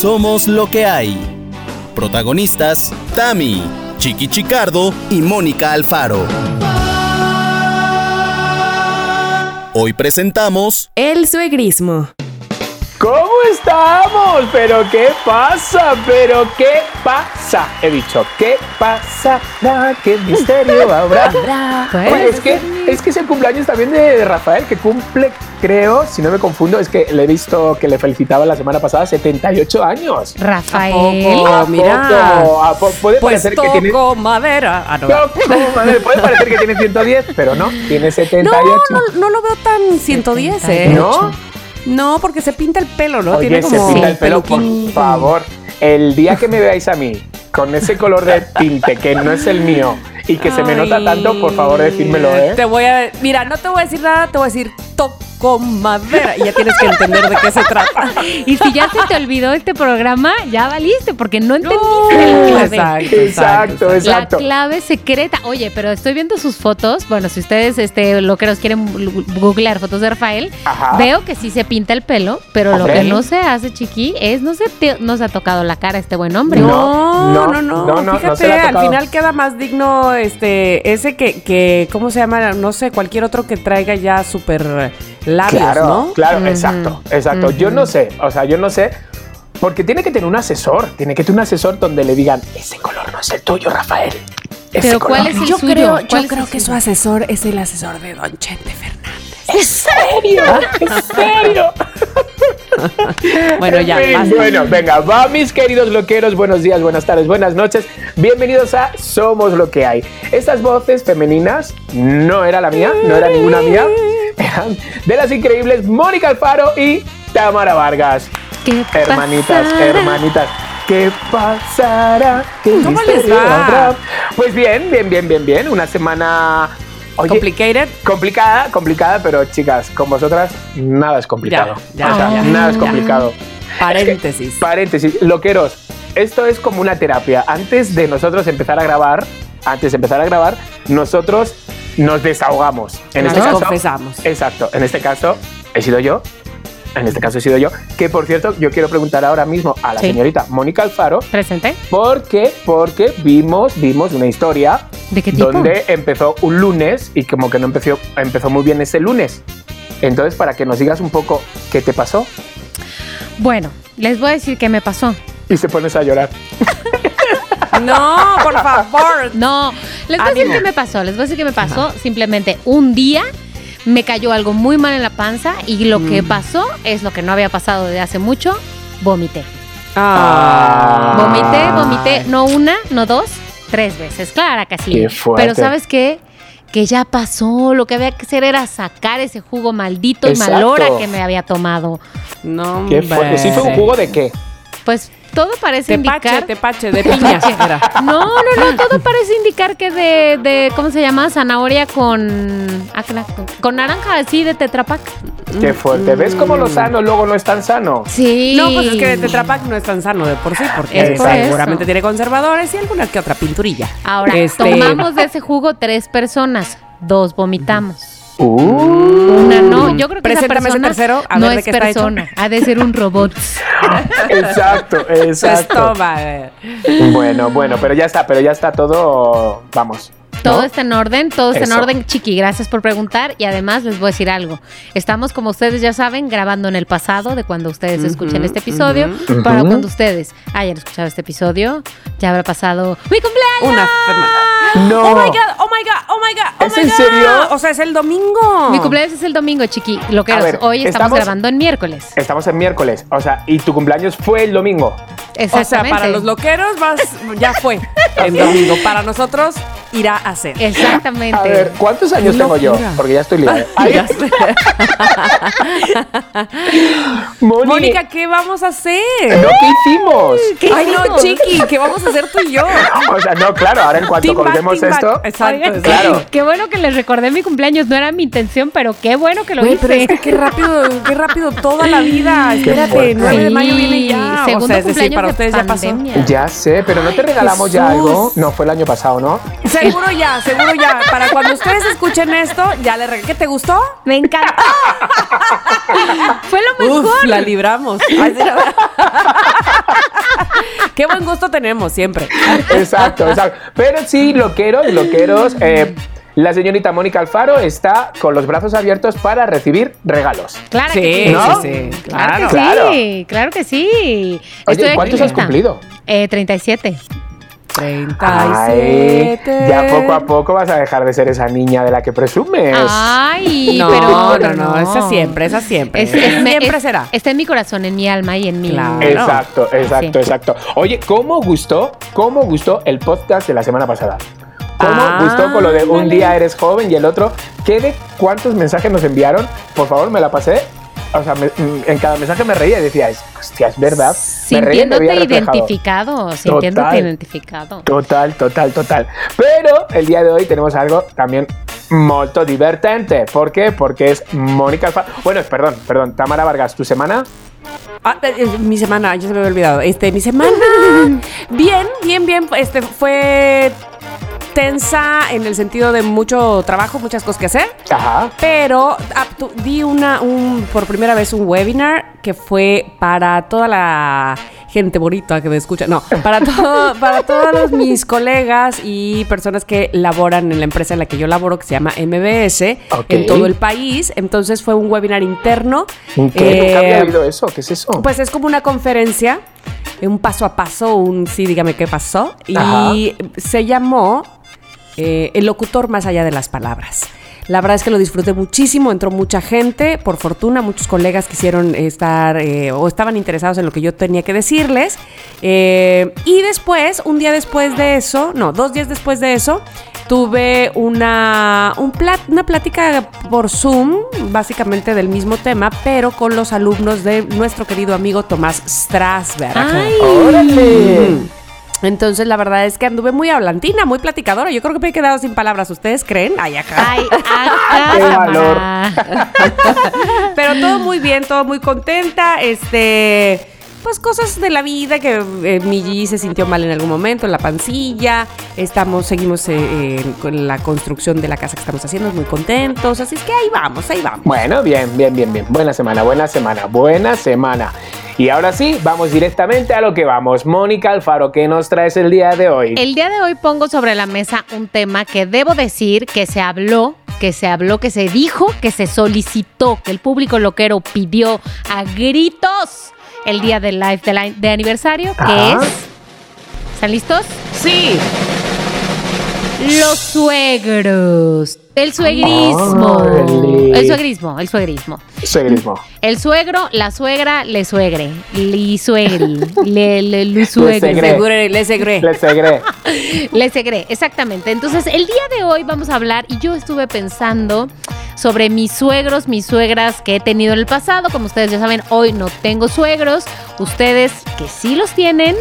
Somos lo que hay. Protagonistas: Tami, Chiqui Chicardo y Mónica Alfaro. Hoy presentamos El suegrismo. ¿Cómo estamos? ¿Pero qué pasa? ¿Pero qué pasa? He dicho, ¿qué pasa? ¿Qué misterio habrá? Oye, es que, es que es el cumpleaños también de Rafael, que cumple, creo, si no me confundo, es que le he visto que le felicitaba la semana pasada 78 años. Rafael. ¿A mira. poco? ¿A po- puede Pues parecer que tiene... madera. Ah, no. Toco madera. Puede parecer que tiene 110, pero no, tiene No, 78. no, no lo veo tan 110, ¿eh? ¿No? No, porque se pinta el pelo, ¿no? Oye, Tiene se como pinta el pelo, por favor. El día que me veáis a mí con ese color de tinte que no es el mío y que se me nota tanto, por favor, decídmelo, ¿eh? Te voy a. Mira, no te voy a decir nada, te voy a decir toco madera. Y ya tienes que entender de qué se trata. Y si ya se te olvidó este programa, ya valiste, porque no entendiste la clave. exacto, Exacto, La exacto. clave secreta. Oye, pero estoy viendo sus fotos. Bueno, si ustedes este, lo que nos quieren googlear fotos de Rafael, Ajá. veo que sí se pinta el pelo, pero Hombre. lo que no se hace, chiqui, es no se, te- no se ha tocado la cara este buen hombre. No. No, no, no, no, no, no Fíjate, la al final queda más digno este ese que, que, ¿cómo se llama? No sé, cualquier otro que traiga ya súper labios, Claro, ¿no? claro, exacto, exacto. Yo no sé, o sea, yo no sé, porque tiene que tener un asesor, tiene que tener un asesor donde le digan, ese color no es el tuyo, Rafael. Ese Pero color ¿cuál es no". el Yo suyo? creo, ¿Cuál yo es creo el que su asesor es el asesor de Don Chente Fernández. ¿En serio? ¿En serio? Bueno, ya, basta. Bueno, venga, va mis queridos loqueros, buenos días, buenas tardes, buenas noches. Bienvenidos a Somos lo que hay. Estas voces femeninas no era la mía, no era ninguna mía, eran de las increíbles Mónica Alfaro y Tamara Vargas. ¿Qué Hermanitas, pasará? hermanitas. ¿Qué pasará? ¿Qué ¿Cómo les va? Pues bien, bien, bien, bien, bien. Una semana. Oye, Complicated. complicada, complicada, pero chicas, con vosotras nada es complicado. Ya, ya, O sea, ya, nada es complicado. Paréntesis. Paréntesis, loqueros, esto es como una terapia. Antes de nosotros empezar a grabar, antes de empezar a grabar, nosotros nos desahogamos. En Nos este caso, confesamos. Exacto. En este caso, he sido yo. En este caso he sido yo. Que por cierto, yo quiero preguntar ahora mismo a la Sí. señorita Mónica Alfaro. ¿Presente? ¿Por qué? Porque vimos, vimos una historia ¿De qué tipo? donde empezó un lunes y como que no empezó, empezó muy bien ese lunes. Entonces, para que nos digas un poco qué te pasó Bueno, les voy a decir qué me pasó. y se pones a llorar. No, por favor. No, les voy a decir qué me pasó. Les voy a decir qué me pasó. Simplemente un día me cayó algo muy mal en la panza y lo que Mm. pasó es lo que no había pasado desde hace mucho. Vomité. Ah. Vomité, vomité, no una, no dos, tres veces. Clara que sí. Qué. Pero ¿sabes qué? Que ya pasó. Lo que había que hacer era sacar ese jugo maldito y Exacto. malora que me había tomado. No, Qué fuerte. ¿Sí fue un jugo de qué? Pues todo parece Tepache, indicar. tepache, de piña. No, no, no, todo parece indicar que de, de ¿cómo se llama? Zanahoria con, ah, con, con naranja así de Tetrapac. Qué fuerte. ¿Ves cómo lo sano luego no es tan sano? Sí. No, pues es que el Tetra Pak no es tan sano de por sí, porque Es por seguramente eso. tiene conservadores y alguna que otra pinturilla. Ahora, Este- tomamos de ese jugo tres personas, dos vomitamos. Uh. Una no, yo creo que esa persona tercero, a no ver de es qué está hecho. persona, ha de ser un robot. Exacto, exacto. estómago. Bueno, bueno, pero ya está, pero ya está todo, vamos. Todo ¿no? está en orden, todo está en orden, chiqui. Gracias por preguntar. Y además les voy a decir algo. Estamos, como ustedes ya saben, grabando en el pasado de cuando ustedes escuchen este episodio. ujú. Para cuando ustedes hayan escuchado este episodio, ya habrá pasado mi cumpleaños. Una semana. No. Oh my god, oh my god, oh my god. Oh ¿Es my en God. serio? O sea, es el domingo. Mi cumpleaños es el domingo, chiqui. Lo que A es, ver, hoy estamos, estamos- grabando en miércoles. Estamos en miércoles, o sea, y tu cumpleaños fue el domingo. O sea, Exactamente. para los loqueros vas, ya fue el domingo. Para nosotros irá a ser. Exactamente. A ver, ¿cuántos años Qué tengo yo? Porque ya estoy. Moni, Mónica, ¿qué vamos a hacer? ¿no qué hicimos? Ay, no, chiqui, ¿qué vamos a hacer tú y yo? O sea, no, claro, ahora en cuanto colguemos back. esto, Exacto, Oigan. Claro. Qué bueno que les recordé mi cumpleaños. No era mi intención, pero qué bueno que lo Güey, hice. pero es que qué rápido, qué rápido toda la vida. Espérate, fuerte. 9 de mayo viene ya. Segundo o sea, es decir, cumpleaños para de ustedes ya pasó. ya sé, pero no te regalamos ya algo. No, fue el año pasado, ¿no? Seguro ya, seguro ya. Para cuando ustedes escuchen esto, ya le regalé. ¿Qué te gustó? Me encantó. Fue lo mejor. Uf, la libramos. Qué buen gusto tenemos siempre. Exacto, exacto. Pero sí, loqueros, loqueros. Eh, la señorita Mónica Alfaro está con los brazos abiertos para recibir regalos. Claro Sí, que sí. ¿No? sí, sí. Claro, Claro. que Claro. sí, claro que sí. Oye, Estoy ¿cuántos aquí has cumplido? Eh, 37. 37. ya poco a poco vas a dejar de ser esa niña de la que presumes. Ay, No, pero no, no, esa siempre, esa siempre. Es- es- me- siempre es- será. Está en mi corazón, en mi alma y en mi. Claro. Exacto, exacto, Sí. exacto. Oye, ¿cómo gustó, cómo gustó el podcast de la semana pasada? ¿Cómo Ah, gustó con lo de un día eres joven y el otro? ¿Qué de cuántos mensajes nos enviaron? Por favor, me la pasé. O sea, me- en cada mensaje me reía y decía, "Es- hostia, es verdad. Me reía y me Sintiéndote identificado, sintiéndote Total. identificado. Total, total, total. Pero el día de hoy tenemos algo también molto divertente. ¿Por qué? Porque es Mónica Alfaro. Bueno, perdón, perdón. Tamara Vargas, ¿tu semana? Ah, eh, mi semana, ya se me había olvidado. Este, mi semana. Bien, bien, bien. Este fue tensa en el sentido de mucho trabajo, muchas cosas que hacer. Ajá. Pero ah, di una, un, por primera vez un webinar que fue para toda la gente bonita que me escucha. No, para, todo, para todos mis colegas y personas que laboran en la empresa en la que yo laboro, que se llama MBS, en todo el país. Entonces fue un webinar interno. ¿Qué? Nunca había Eh, oído eso. ¿Qué es eso? pues es como una conferencia, un paso a paso, un sí, dígame qué pasó. Ajá. Y se llamó eh, El locutor más allá de las palabras. La verdad es que lo disfruté muchísimo, entró mucha gente, por fortuna muchos colegas quisieron estar eh, o estaban interesados en lo que yo tenía que decirles. Eh, y después, un día después de eso, no, dos días después de eso, tuve una, un plat- una plática por Zoom, básicamente del mismo tema, pero con los alumnos de nuestro querido amigo Tomás Strasberg. Ay. ¡Órale! Entonces, la verdad es que anduve muy hablantina, muy platicadora. Yo creo que me he quedado sin palabras. ¿Ustedes creen? Ay, acá. Ay, acá, Qué valor. Pero todo muy bien, todo muy contenta. Este. Pues cosas de la vida que eh, mi G se sintió mal en algún momento, en la pancilla. Estamos, seguimos eh, eh, con la construcción de la casa que estamos haciendo, muy contentos. Así es que ahí vamos, ahí vamos. Bueno, bien, bien, bien, bien. Buena semana, buena semana, buena semana. Y ahora sí, vamos directamente a lo que vamos. Mónica Alfaro, ¿qué nos traes el día de hoy? El día de hoy pongo sobre la mesa un tema que debo decir que se habló, que se habló, que se dijo, que se solicitó, que el público loquero pidió a gritos el día del live de, la- de aniversario, que Ajá. es... ¿Están listos? Sí. Los suegros. El suegrismo. Órale. El suegrismo, el suegrismo. Suegrismo. El suegro, la suegra, le suegre. Li suegri. Le, le, lu suegre. segre. Segure, le segre. Les segre. Le segre, exactamente. Entonces, el día de hoy vamos a hablar y yo estuve pensando sobre mis suegros, mis suegras que he tenido en el pasado. Como ustedes ya saben, hoy no tengo suegros. Ustedes que sí los tienen.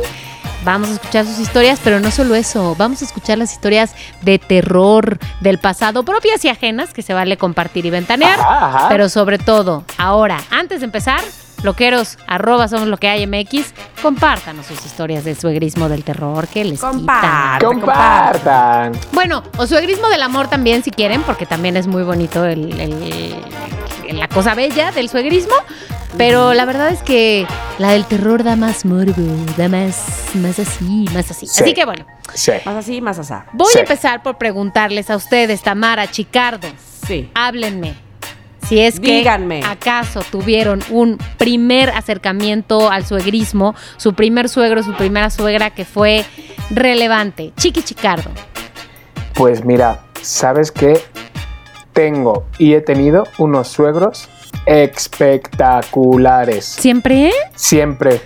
Vamos a escuchar sus historias, pero no solo eso, vamos a escuchar las historias de terror del pasado, propias y ajenas, que se vale compartir y ventanear. Ajá, ajá. Pero sobre todo, ahora, antes de empezar, loqueros, arroba somos lo que hay MX, compártanos sus historias del suegrismo del terror que les Comparte. quita. Compartan. Bueno, o suegrismo del amor también si quieren, porque también es muy bonito el, el- la cosa bella del suegrismo. Pero la verdad es que la del terror da más morbo, da más, más así, más así. Sí. Así que bueno, Sí. Más así, más asá. voy Sí. a empezar por preguntarles a ustedes, Tamara, Chicardo, Sí. háblenme. Si es que Díganme. acaso tuvieron un primer acercamiento al suegrismo, su primer suegro, su primera suegra que fue relevante. Chiqui Chicardo. Pues mira, ¿sabes qué? Tengo y he tenido unos suegros espectaculares. ¿Siempre? Siempre.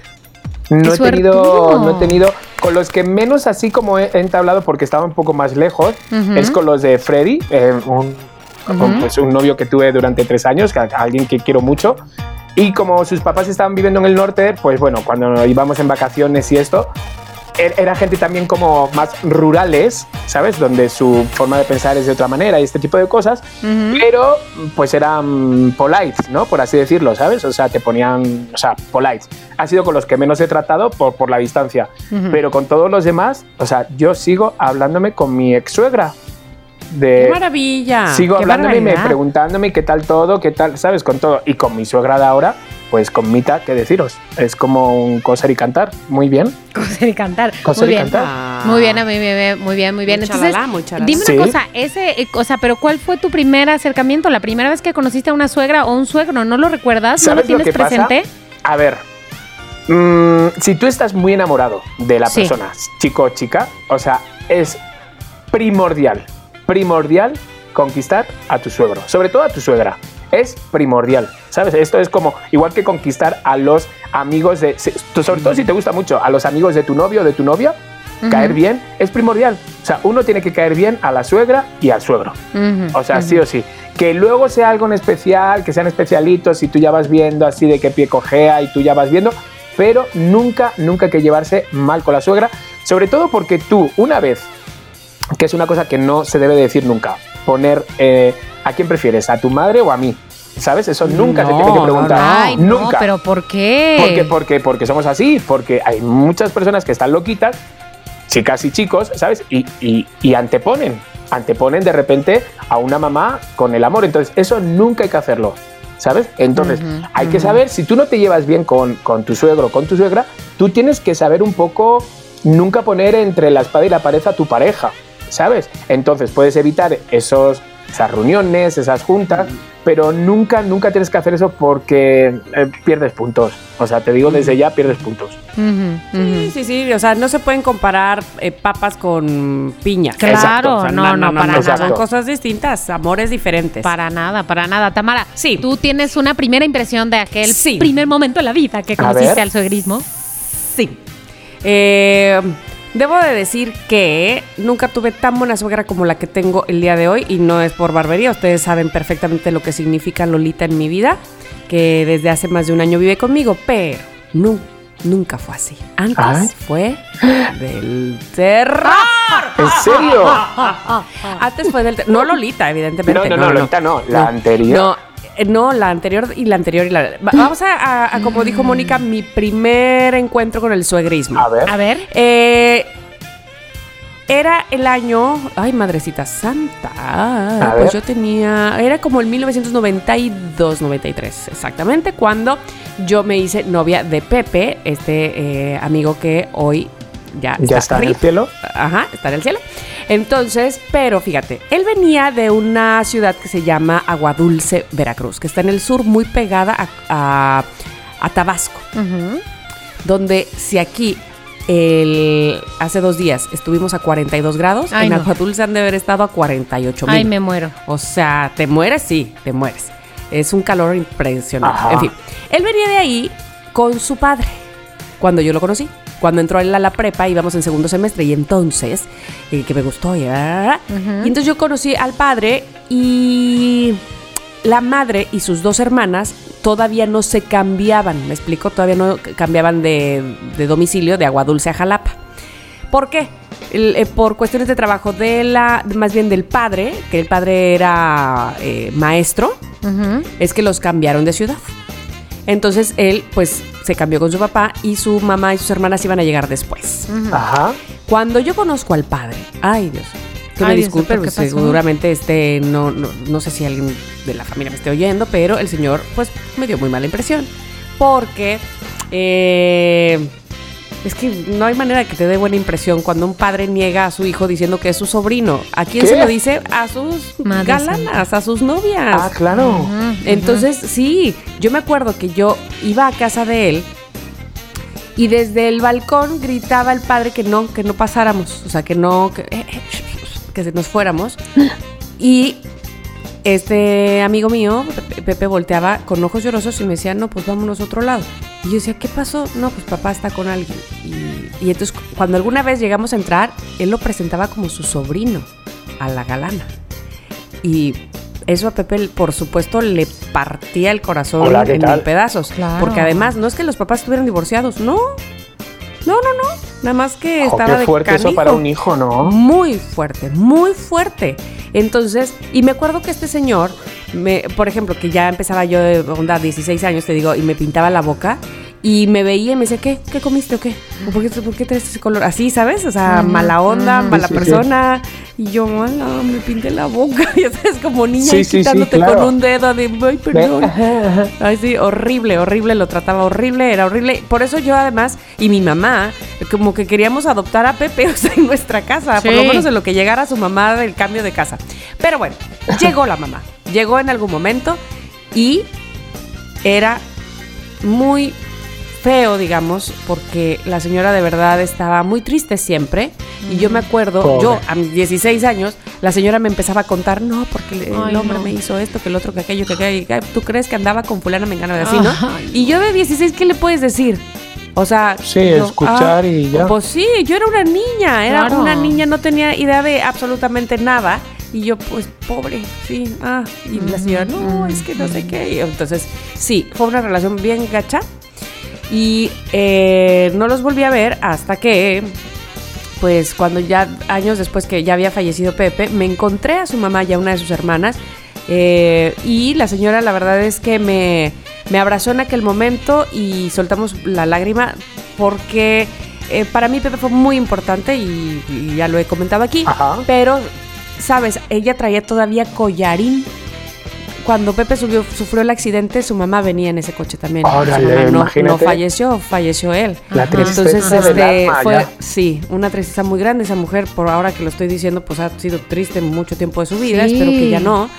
No ¡Qué he tenido, no he tenido, con los que menos así como he entablado porque estaba un poco más lejos, Ujú. es con los de Freddy, eh, un, pues un novio que tuve durante tres años, alguien que quiero mucho. Y como sus papás estaban viviendo en el norte, pues bueno, cuando íbamos en vacaciones y esto, era gente también como más rurales, ¿sabes? Donde su forma de pensar es de otra manera y este tipo de cosas, Ujú. pero pues eran polite, ¿no? Por así decirlo, ¿sabes? O sea, te ponían, o sea, polite. Ha sido con los que menos he tratado por, por la distancia, Ujú. pero con todos los demás, o sea, yo sigo hablándome con mi ex suegra. De, ¡Qué maravilla! sigo ¡Qué hablándome y me preguntándome qué tal todo, qué tal, ¿sabes? Con todo. Y con mi suegra de ahora, pues con Mita, ¿qué deciros? Es como un coser y cantar. Muy bien. Coser y cantar. Coser muy y bien. cantar. Muy bien, a mí me ve muy bien, muy bien. Muy Entonces, chalala, muy chalala. dime Sí. una cosa, ese, eh, o sea, pero ¿cuál fue tu primer acercamiento? ¿La primera vez que conociste a una suegra o un suegro? ¿No lo recuerdas? ¿No lo ¿Sabes lo tienes pasa? presente? A ver, mm, si tú estás muy enamorado de la Sí. persona, chico o chica, o sea, es primordial, primordial conquistar a tu suegro, sobre todo a tu suegra. Es primordial, ¿sabes? Esto es como igual que conquistar a los amigos de, sobre todo si te gusta mucho, a los amigos de tu novio o de tu novia, caer bien es primordial. O sea, uno tiene que caer bien a la suegra y al suegro. O sea, sí o sí. Que luego sea algo en especial, que sean especialitos y tú ya vas viendo así de qué pie cojea y tú ya vas viendo, pero nunca, nunca hay que llevarse mal con la suegra, sobre todo porque tú, una vez, que es una cosa que no se debe decir nunca, poner eh, a quién prefieres, a tu madre o a mí, ¿sabes? Eso nunca se No, tiene que no, preguntar. Ay, no, nunca. pero ¿por qué? Porque, porque, porque somos así, porque hay muchas personas que están loquitas, chicas y chicos, ¿sabes? Y, y- y anteponen, anteponen de repente a una mamá con el amor. Entonces, eso nunca hay que hacerlo, ¿sabes? Entonces, hay que saber, si tú no te llevas bien con, con tu suegro o con tu suegra, tú tienes que saber un poco, nunca poner entre la espada y la pared a tu pareja, ¿sabes? Entonces, puedes evitar esos, esas reuniones, esas juntas, pero nunca, nunca tienes que hacer eso porque eh, pierdes puntos. O sea, te digo desde ya, pierdes puntos. Sí, sí, sí. O sea, no se pueden comparar eh, papas con piñas. Claro, Exacto. O sea, no, no, para Exacto. Son nada. cosas distintas, amores diferentes. Para nada, para nada. Tamara, Sí. tú tienes una primera impresión de aquel Sí. primer momento en la vida que conociste al suegrismo. Sí. Eh, debo de decir que nunca tuve tan buena suegra como la que tengo el día de hoy y no es por barbería. Ustedes saben perfectamente lo que significa Lolita en mi vida, que desde hace más de un año vive conmigo, pero nu- nunca fue así. Antes fue del terror. ¿En serio? Antes fue del ter- No Lolita, evidentemente. No, no, no, Lolita no, la anterior. No, no, la anterior y la anterior y la. Va- Vamos a, a- a, como dijo Mónica, mi primer encuentro con el suegrismo. A ver. A ver. Eh, era el año. Ay, madrecita santa. A pues ver. yo tenía. Era como el 1992, 93, exactamente, cuando yo me hice novia de Pepe, este eh, amigo que hoy ya, Ya está en el cielo. Ajá, está en el cielo. Entonces, pero fíjate, él venía de una ciudad que se llama Aguadulce, Veracruz, que está en el sur, muy pegada a, a- a Tabasco donde si aquí el, hace dos días estuvimos a 42 grados, Ay, en no. Aguadulce han de haber estado a 48 mil. Ay, me muero. O sea, te mueres, sí, te mueres. Es un calor impresionante. Ajá. En fin, él venía de ahí con su padre, cuando yo lo conocí. Cuando entró él a la prepa, íbamos en segundo semestre y entonces, eh, que me gustó, y, ah, Ujú. y entonces yo conocí al padre y la madre y sus dos hermanas todavía no se cambiaban, me explico, todavía no cambiaban de, de domicilio de Aguadulce a Jalapa. ¿Por qué? Eh, por cuestiones de trabajo de la, más bien del padre, que el padre era eh, maestro, es que los cambiaron de ciudad. Entonces él, pues, se cambió con su papá y su mamá y sus hermanas iban a llegar después. Ajá. Cuando yo conozco al padre, ay Dios, que Ay, me Dios, disculpen, ¿por qué pues, seguramente este, no, no, no sé si alguien de la familia me esté oyendo, pero el señor, pues, me dio muy mala impresión. Porque, eh, es que no hay manera que te dé buena impresión cuando un padre niega a su hijo diciendo que es su sobrino. ¿A quién ¿Qué? se lo dice? A sus Madre galanas, a sus novias. Ah, claro. Entonces, sí, yo me acuerdo que yo iba a casa de él y desde el balcón gritaba el padre que no, que no pasáramos, o sea, que no, que, eh, eh, que se nos fuéramos. Y este amigo mío, Pepe, volteaba con ojos llorosos y me decía, no, pues vámonos a otro lado. Y yo decía, ¿qué pasó? No, pues papá está con alguien. Y, y entonces, cuando alguna vez llegamos a entrar, él lo presentaba como su sobrino a la galana. Y eso a Pepe, por supuesto, le partía el corazón Hola, ¿qué en mil pedazos. Claro. Porque además, no es que los papás estuvieran divorciados, no. No, no, no. Nada más que estaba qué de fuerte eso para un hijo, ¿no? Muy fuerte, muy fuerte. Entonces, y me acuerdo que este señor, me, por ejemplo, que ya empezaba yo de onda 16 años, te digo, y me pintaba la boca, Y me veía y me decía, ¿qué? ¿Qué comiste o qué? ¿O ¿Por qué, por qué traes ese color? Así, ¿sabes? O sea, mala onda, mala Sí, sí, sí. persona. Y yo, mala, me pinté la boca. Ya sabes, como niña Sí, ahí sí, sí, quitándote claro. con un dedo de, ay, perdón. Ay, sí, horrible, horrible, lo trataba horrible, era horrible. Por eso yo además, y mi mamá, como que queríamos adoptar a Pepe, o sea, en nuestra casa, por lo menos en lo que llegara su mamá del cambio de casa. Pero bueno, llegó la mamá, llegó en algún momento y era muy feo, digamos, porque la señora de verdad estaba muy triste siempre. Y yo me acuerdo, Pobre. yo a mis 16 años, la señora me empezaba a contar, no, porque el Ay, hombre no. me hizo esto, que el otro, que aquello, que aquello. que- ¿Tú crees que andaba con fulana mengana de así, no? Y yo de 16, ¿qué le puedes decir? O sea, Sí, yo, escuchar y ya. Pues sí, yo era una niña, era Claro. una niña, no tenía idea de absolutamente nada. Y yo, pues, pobre, sí, ah. Y la señora, no, es que no sé qué. Y entonces, sí, fue una relación bien gacha. Y eh, no los volví a ver hasta que, pues, cuando ya, años después que ya había fallecido Pepe, me encontré a su mamá y a una de sus hermanas. eh, y la señora, la verdad es que me, me abrazó en aquel momento y soltamos la lágrima porque eh, para mí Pepe fue muy importante y, y ya lo he comentado aquí. Ajá. Pero, ¿sabes? Ella traía todavía collarín. Cuando Pepe subió, sufrió el accidente, su mamá venía en ese coche también. Órale, su mamá no, no falleció, falleció él. La tristeza Entonces, del este, alma, fue, ya. sí, una tristeza muy grande. Esa mujer, por ahora que lo estoy diciendo, pues ha sido triste mucho tiempo de su vida. Sí. Espero que ya no.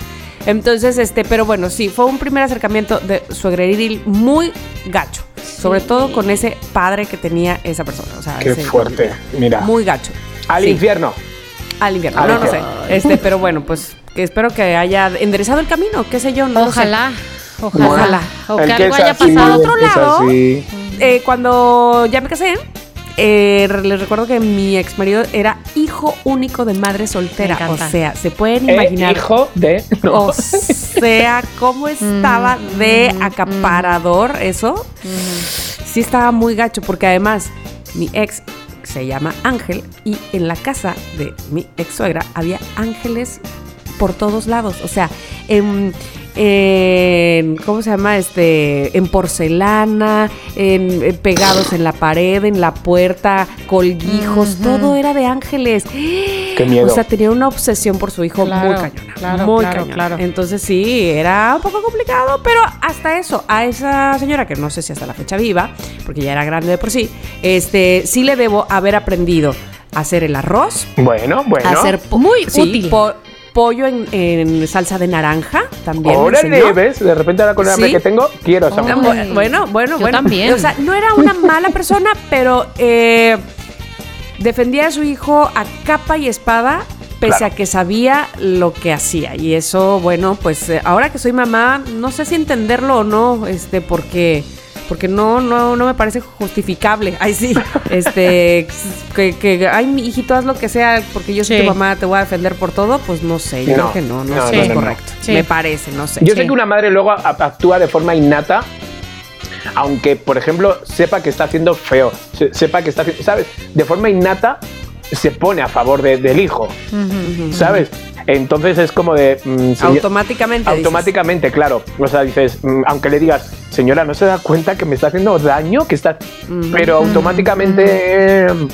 Entonces, este, pero bueno, sí, fue un primer acercamiento de suegreril muy gacho. Sobre todo con ese padre que tenía esa persona. O sea, Qué ese- fuerte. Mira. Muy gacho. Al Sí. infierno. Al invierno. Al no, no sé. infierno. Este, pero bueno, pues que espero que haya enderezado el camino, qué sé yo, no sé. Ojalá, ojalá. Ojalá. O que algo haya así, pasado. otro es lado. Eh, cuando ya me casé, eh, les recuerdo que mi ex marido era hijo único de madre soltera. O sea, se pueden Eh, imaginar. hijo de. No. O sea, cómo estaba de acaparador eso. Sí estaba muy gacho, porque además mi ex se llama Ángel y en la casa de mi ex suegra había ángeles por todos lados. O sea, en, en- ¿cómo se llama? Este, en porcelana, en, en pegados en la pared, en la puerta, colguijos, todo era de ángeles. Qué miedo. O sea, tenía una obsesión por su hijo Claro, muy cañona. claro, muy claro, cañona. claro. Entonces sí, era un poco complicado, pero hasta eso, a esa señora, que no sé si hasta la fecha viva, porque ya era grande de por sí, este, sí le debo haber aprendido a hacer el arroz, Bueno, bueno. a hacer Muy sí, útil. po- pollo en, en salsa de naranja también. Órale. ¿ves? De repente ahora con el hambre Sí. que tengo, quiero esa Oh. Ah, Bueno, bueno, Yo bueno. también. O sea, no era una mala persona, pero eh, defendía a su hijo a capa y espada, pese Claro. a que sabía lo que hacía. Y eso, bueno, pues eh, ahora que soy mamá, no sé si entenderlo o no, este, porque. Porque no, no, no me parece justificable. Ay, sí. Este, que, que, ay, mi hijito, haz lo que sea, porque yo soy Sí. tu mamá, te voy a defender por todo. Pues no sé, yo No. creo que no, no, No, sé, no, es correcto. Sí. Me parece, no sé. Yo Sí. sé que una madre luego actúa de forma innata, aunque, por ejemplo, sepa que está haciendo feo, se- sepa que está haciendo, ¿sabes? De forma innata se pone a favor de- del hijo, ¿sabes? Entonces es como de... mm, señor- Automáticamente. dices. Automáticamente, claro. O sea, dices, mm, aunque le digas, señora, ¿no se da cuenta que me está haciendo daño? Que está... Pero automáticamente... eh,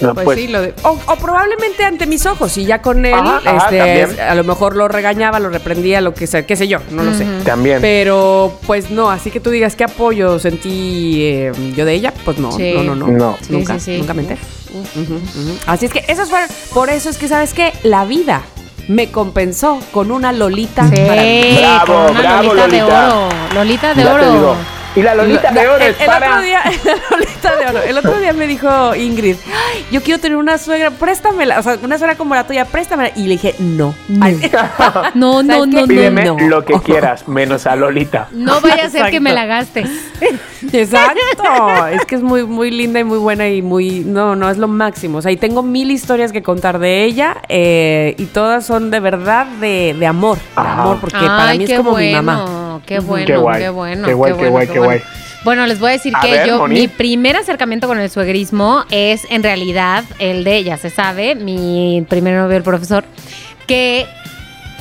no, Pues, pues, sí, lo de- o, o probablemente ante mis ojos y ya con él, Ajá, ajá, este, a lo mejor lo regañaba, lo reprendía, lo que sea, qué sé yo, no lo sé. también. Pero pues no, así que tú digas qué apoyo sentí eh, yo de ella, pues no, Sí. no, no, no, No. Sí, nunca, sí, sí. nunca me enteré. Así es que esas fueron, por eso es que sabes que la vida me compensó con una Lolita Sí, maravillosa. Bravo, con una bravo, Lolita, de oro. Lolita de Ya te oro. Y la Lolita de oro el, es el para... otro día, la Lolita de oro. El otro día me dijo Ingrid, "Ay, yo quiero tener una suegra, préstamela, o sea, una suegra como la tuya, préstamela. Y le dije, no. Ay, No, no, ¿Sabes qué? no, Pídeme no. no. lo que quieras, menos a Lolita. No vaya a ser que me la gastes. Exacto. es que es muy, muy linda y muy buena y muy. No, no, es lo máximo. O sea, y tengo mil historias que contar de ella eh, y todas son de verdad de, de amor. De amor, porque para Ay, mí es qué como bueno, mi mamá. Qué bueno, Qué qué, guay, bueno. qué guay, qué bueno, guay, qué bueno. Bueno, les voy a decir A que ver, yo, Moni. mi primer acercamiento con el suegrismo es en realidad el de, ya se sabe, mi primer novio, el profesor, que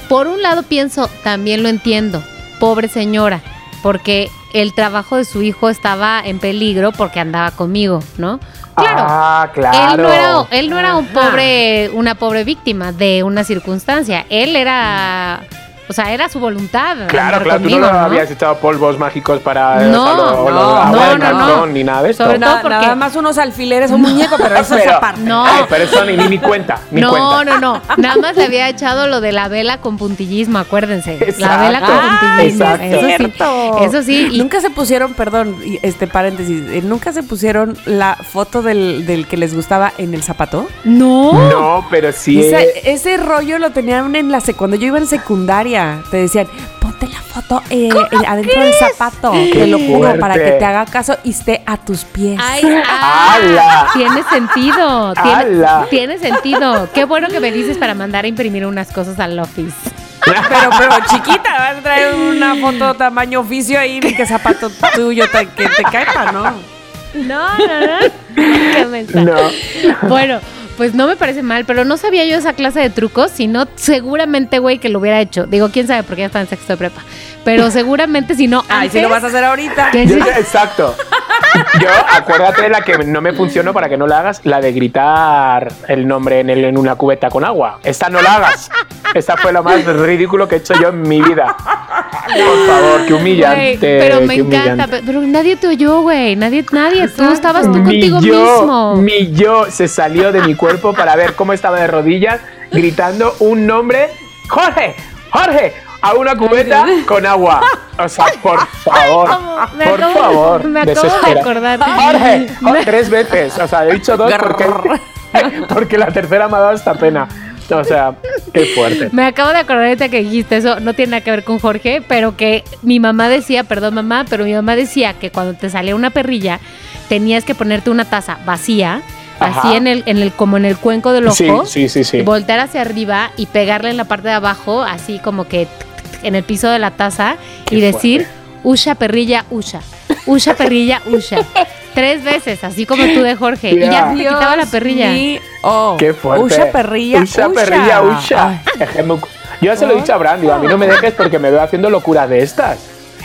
por un lado pienso, también lo entiendo, pobre señora, porque el trabajo de su hijo estaba en peligro porque andaba conmigo, ¿no? Claro. Ah, claro. Él no era, él no era un Ajá. pobre, una pobre víctima de una circunstancia. Él era, o sea, era su voluntad. Claro, claro, tú no, habías echado polvos mágicos para No, o sea, lo- o lo- no, agua no, de no, no. calzón, ni nada de esto. Sobre todo Nada, porque- nada más unos alfileres, un muñeco, pero eso es aparte. No. Ay, pero eso ni, ni, cuenta, ni no, cuenta. no, no. Nada más le había echado lo de la vela con puntillismo, acuérdense. La vela con puntillismo. Eso sí. Cierto. Eso sí. y- Nunca se pusieron, perdón, este paréntesis, eh, nunca se pusieron la foto del, del que les gustaba en el zapato. no. No, pero sí. Esa- eh, ese rollo lo tenían en la cuando yo iba en secundaria. Te decían, ponte la foto eh, eh, adentro del zapato. Te lo juro, fuerte! para que te haga caso y esté a tus pies. Ay, ah, ¡Hala! tiene sentido. Tiene, ¡Hala! tiene sentido. Qué bueno que me dices para mandar a imprimir unas cosas al office. Pero, pero chiquita, vas a traer una foto tamaño oficio ahí de qué zapato tuyo te, que te caiga, ¿no? No, no, no. Qué. No. Bueno, pues no me parece mal, pero no sabía yo esa clase de trucos, sino seguramente, güey, que lo hubiera hecho. Digo, quién sabe, porque ya está en sexto de prepa. Pero seguramente si no, Ay, si lo vas a hacer ahorita. Yo- exacto. Yo, acuérdate de la que no me funcionó para que no la hagas, la de gritar el nombre en, el- en una cubeta con agua. Esta no la hagas. Esta fue lo más ridículo que he hecho yo en mi vida. Por favor, qué humillante. Güey, pero me encanta, pero nadie te oyó, güey, nadie, nadie, tú estabas tú Mi contigo yo, mismo. Mi yo se salió de mi cuerpo para ver cómo estaba de rodillas gritando un nombre. ¡Jorge! ¡Jorge! A una cubeta con agua. O sea, por favor. Me por acabo- favor. me acabo de acordar. Jorge, Jorge, tres veces. O sea, he dicho dos porque, porque la tercera me ha dado esta pena. O sea, qué fuerte. Me acabo de acordar ahorita que dijiste eso, no tiene nada que ver con Jorge, pero que mi mamá decía, perdón mamá, pero mi mamá decía que cuando te salía una perrilla, tenías que ponerte una taza vacía, Ajá. así en el, en el, como en el cuenco del ojo, Sí, sí, sí, voltear hacia arriba y pegarle en la parte de abajo, así como que en el piso de la taza, Qué y decir, fuerte. Usha perrilla, Usha. Usha perrilla, Usha. Tres veces, así como tú de Jorge. Y ya se te quitaba la perrilla. Y, oh, Qué fuerte. Usha perrilla. Usha perrilla, usha. Que me- Yo ya se lo he dicho a Bran, digo, a mí no me dejes porque me veo haciendo locuras de estas.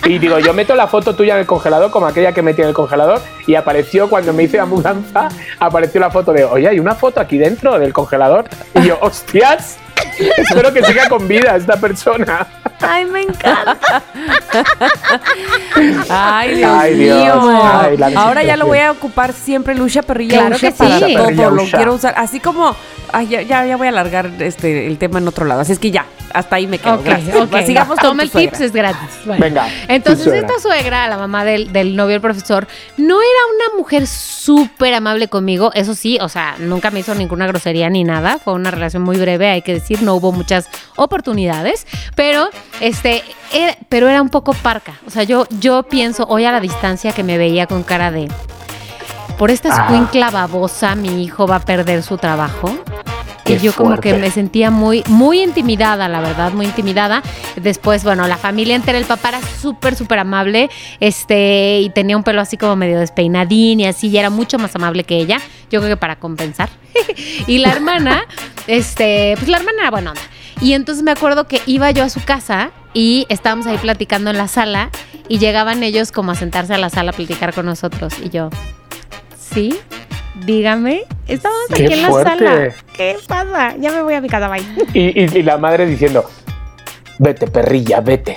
Y digo, yo meto la foto tuya en el congelador, como aquella que metí en el congelador, y apareció cuando me hice la mudanza, apareció la foto de, oye, hay una foto aquí dentro del congelador. Y yo, hostias, espero que siga con vida esta persona. Ay, me encanta. Ay, Dios, Ay, Dios. mío. Ay, Ahora ya lo voy a ocupar siempre Lucha Perrilla Claro que para sí. todo. Perrilla Lo quiero usar. Así como. Ay, ya, ya, ya voy a alargar este, el tema en otro lado. Así es que ya, hasta ahí me quedo. Ok, Gracias. ok. Sigamos con Toma tu el suegra. tips, es gratis. Bueno. Venga, Entonces, suegra. esta suegra, la mamá del, del novio del profesor, no era una mujer súper amable conmigo. Eso sí, o sea, nunca me hizo ninguna grosería ni nada. Fue una relación muy breve, hay que decir. No hubo muchas oportunidades. Pero, este, era- pero era un poco parca. O sea, yo, yo pienso hoy a la distancia que me veía con cara de. Por esta Ah. escuincla babosa, mi hijo va a perder su trabajo. Qué y yo como que me sentía muy, muy intimidada, la verdad, muy intimidada. Después, bueno, la familia entera, el papá era súper, súper amable, este, y tenía un pelo así como medio despeinadín y así, y era mucho más amable que ella, yo creo que para compensar. y la hermana, este, pues la hermana era buena onda. Y entonces me acuerdo que iba yo a su casa y estábamos ahí platicando en la sala y llegaban ellos como a sentarse a la sala a platicar con nosotros. Y yo, ¿sí? Dígame, estamos Qué aquí en la fuerte. sala. ¿Qué pasa? Ya me voy a mi casa, bye. Y, y- y la madre diciendo, vete perrilla, vete.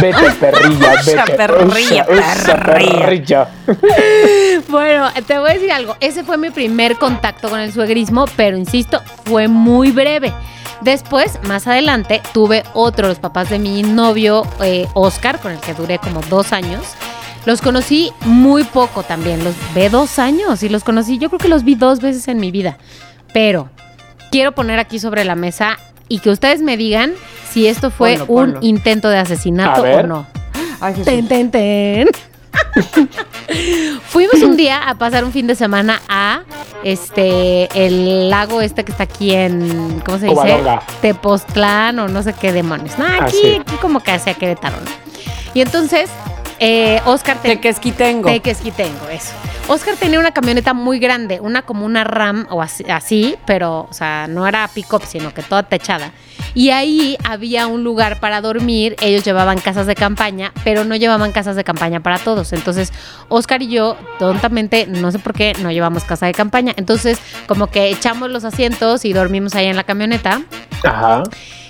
Vete perrilla, vete. perrilla, perrilla. perrilla. Bueno, te voy a decir algo. Ese fue mi primer contacto con el suegrismo, pero insisto, fue muy breve. Después, más adelante, tuve otro, los papás de mi novio eh, Oscar, con el que duré como dos años. Los conocí muy poco también, los ve dos años y los conocí, yo creo que los vi dos veces en mi vida. Pero quiero poner aquí sobre la mesa y que ustedes me digan si esto fue Ponlo, un intento de asesinato o no. Ay. Ten, ten, ten. Fuimos un día a pasar un fin de semana a este el lago este que está aquí en ¿cómo se dice? Tepoztlán o no sé qué demonios. No, aquí, Ah, sí. aquí como que hacia Querétaro, ¿no? Y entonces eh, Oscar te, Tequesquitengo. tengo eso. Oscar tenía una camioneta muy grande, una como una Ram o así, así, pero, o sea, no era pick-up, sino que toda techada. Y ahí había un lugar para dormir. Ellos llevaban casas de campaña, pero no llevaban casas de campaña para todos. Entonces, Oscar y yo, tontamente, no sé por qué, no llevamos casa de campaña. Entonces, como que echamos los asientos y dormimos ahí en la camioneta. Ajá.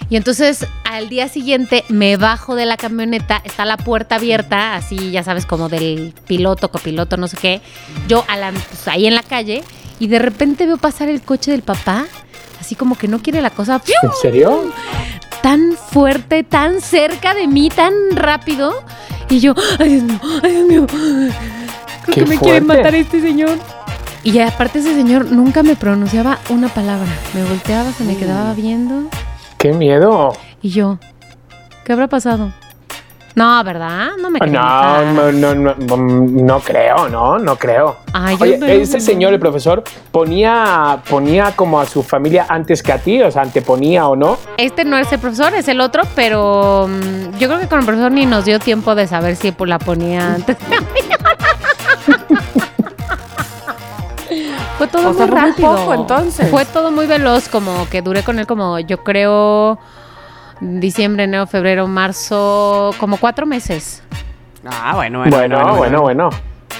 Y entonces al día siguiente me bajo de la camioneta, está la puerta abierta, así ya sabes, como del piloto, copiloto, no sé qué. Yo a la- pues, ahí en la calle y de repente veo pasar el coche del papá, así como que no quiere la cosa ¡fiu! ¿En serio? tan fuerte, tan cerca de mí, tan rápido. Y yo, ay Dios mío, ay Dios mío, creo Qué que me quiere fuerte. matar este señor. Y aparte ese señor nunca me pronunciaba una palabra. Me volteaba, se me quedaba viendo. ¡Qué miedo! Y yo, ¿qué habrá pasado? No, ¿verdad? No me quería No, no, no, no, no creo, no, no creo. Ay, yo Oye, ese señor, el profesor, ponía, ponía como a su familia antes que a ti, o sea, anteponía o no. Este no es el profesor, es el otro, pero mm, yo creo que con el profesor ni nos dio tiempo de saber si la ponía antes. fue todo O sea, muy fue muy poco, entonces. Fue todo muy veloz, como que duré con él como yo creo diciembre, enero, febrero, marzo, como cuatro meses. Ah, bueno, Bueno, bueno, bueno.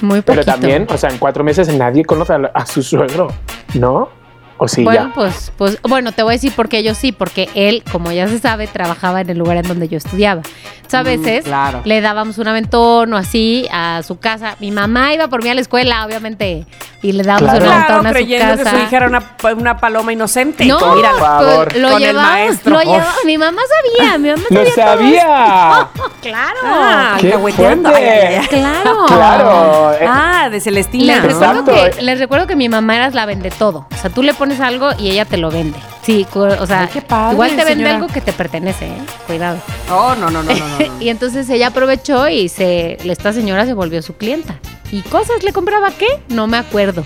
Muy Pero poquito. también, o sea, en cuatro meses nadie conoce a, a su suegro, ¿no? O sí, bueno, ya. pues, pues, bueno, te voy a decir por qué yo sí, porque él, como ya se sabe, trabajaba en el lugar en donde yo estudiaba. Entonces, a Mm, veces claro. le dábamos un aventón o así a su casa. Mi mamá iba por mí a la escuela, obviamente, y le dábamos Claro. un Claro, aventón a su creyendo que casa. su hija era una, una paloma inocente. no, mira, por favor. pues, lo Con el llevaba, maestro. lo llevaba. Mi mamá sabía, mi mamá ¡No sabía. todo sabía! Claro. Ah, ¡Qué fuerte! Claro. Claro. eh, Ah, de Celestina. Les ¿no? recuerdo, que, les recuerdo que mi mamá era la vende todo. O sea, tú le pones algo y ella te lo vende. Sí, o sea, Ay, padre, igual te vende señora. algo que te pertenece, ¿eh? Cuidado. Oh, no, no, no, no, no, no. y entonces ella aprovechó y se esta señora se volvió su clienta. ¿Y cosas le compraba qué? No me acuerdo.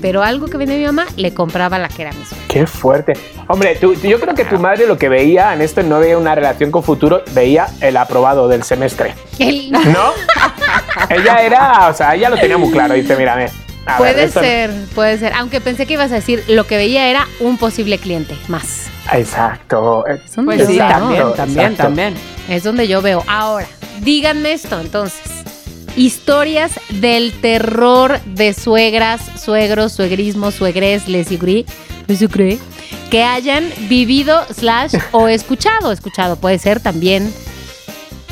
Pero algo que vende mi mamá, le compraba la que era mi suegra. ¡Qué fuerte! Hombre, tú- yo creo que tu madre lo que veía en esto no veía una relación con futuro, veía el aprobado del semestre. El- ¿No? ella era, o sea, ella lo tenía muy claro. Dice, mírame. A puede ser, puede ser. Aunque pensé que ibas a decir lo que veía era un posible cliente más. Exacto. Es donde Pues yo sí, veo. también, también, exacto. también. Es donde yo veo. Ahora, díganme esto entonces. Historias del terror de suegras, suegros, suegrismo, suegres, les sugré, que hayan vivido slash o escuchado. Escuchado puede ser también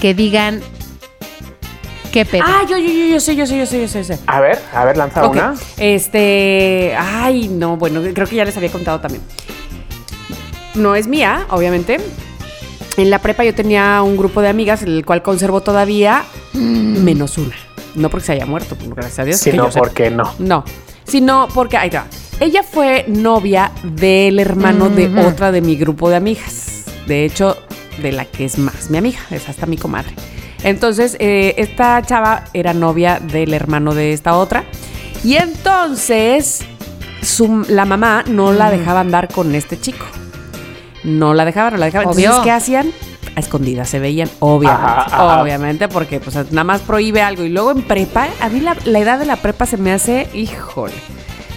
que digan qué pedo. Ah, yo, yo, yo, yo sé, yo sé, yo sé, yo sé, yo sé. A ver, a ver, lanza una. Este, ay, no, bueno, creo que ya les había contado también. No es mía, obviamente. En la prepa yo tenía un grupo de amigas, el cual conservo todavía, menos una. No porque se haya muerto, gracias a Dios. Si que no, yo sepa. ¿por qué no? No, sino porque, ahí va. Ella fue novia del hermano de otra de mi grupo de amigas. De hecho, de la que es más mi amiga, es hasta mi comadre. Entonces, eh, esta chava era novia del hermano de esta otra. Y entonces, su- la mamá no la dejaba andar con este chico. No la dejaban, no la dejaban. Obvio. Entonces, ¿qué hacían? A escondidas se veían, obviamente. Ajá, ajá. Obviamente, porque pues nada más prohíbe algo. Y luego en prepa, a mí la, la edad de la prepa se me hace, híjole.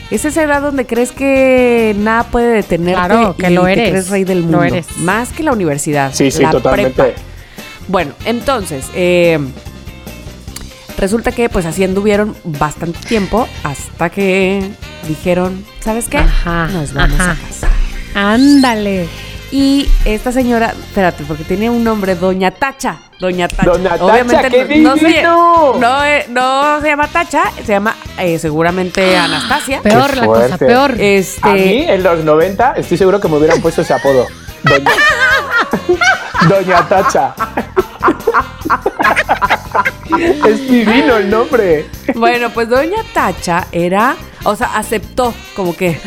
Es esa edad donde crees que nada puede detenerte. Claro, que y lo te eres, crees rey del lo mundo. eres. Más que la universidad. Sí, sí, la totalmente. prepa. Bueno, entonces, eh, resulta que pues así anduvieron bastante tiempo hasta que dijeron, ¿sabes qué? Ajá, Nos vamos ajá. a casar. Ándale. Y esta señora, espérate, porque tiene un nombre, Doña Tacha. Doña Tacha. Doña Tacha, ¡qué no, se, no, eh, no se llama Tacha, se llama eh, seguramente Anastasia. Peor la cosa, peor. Este, A mí, en los 90, estoy seguro que me hubieran puesto ese apodo. Doña, Doña Tacha. es divino el nombre. Bueno, pues Doña Tacha era, o sea, aceptó como que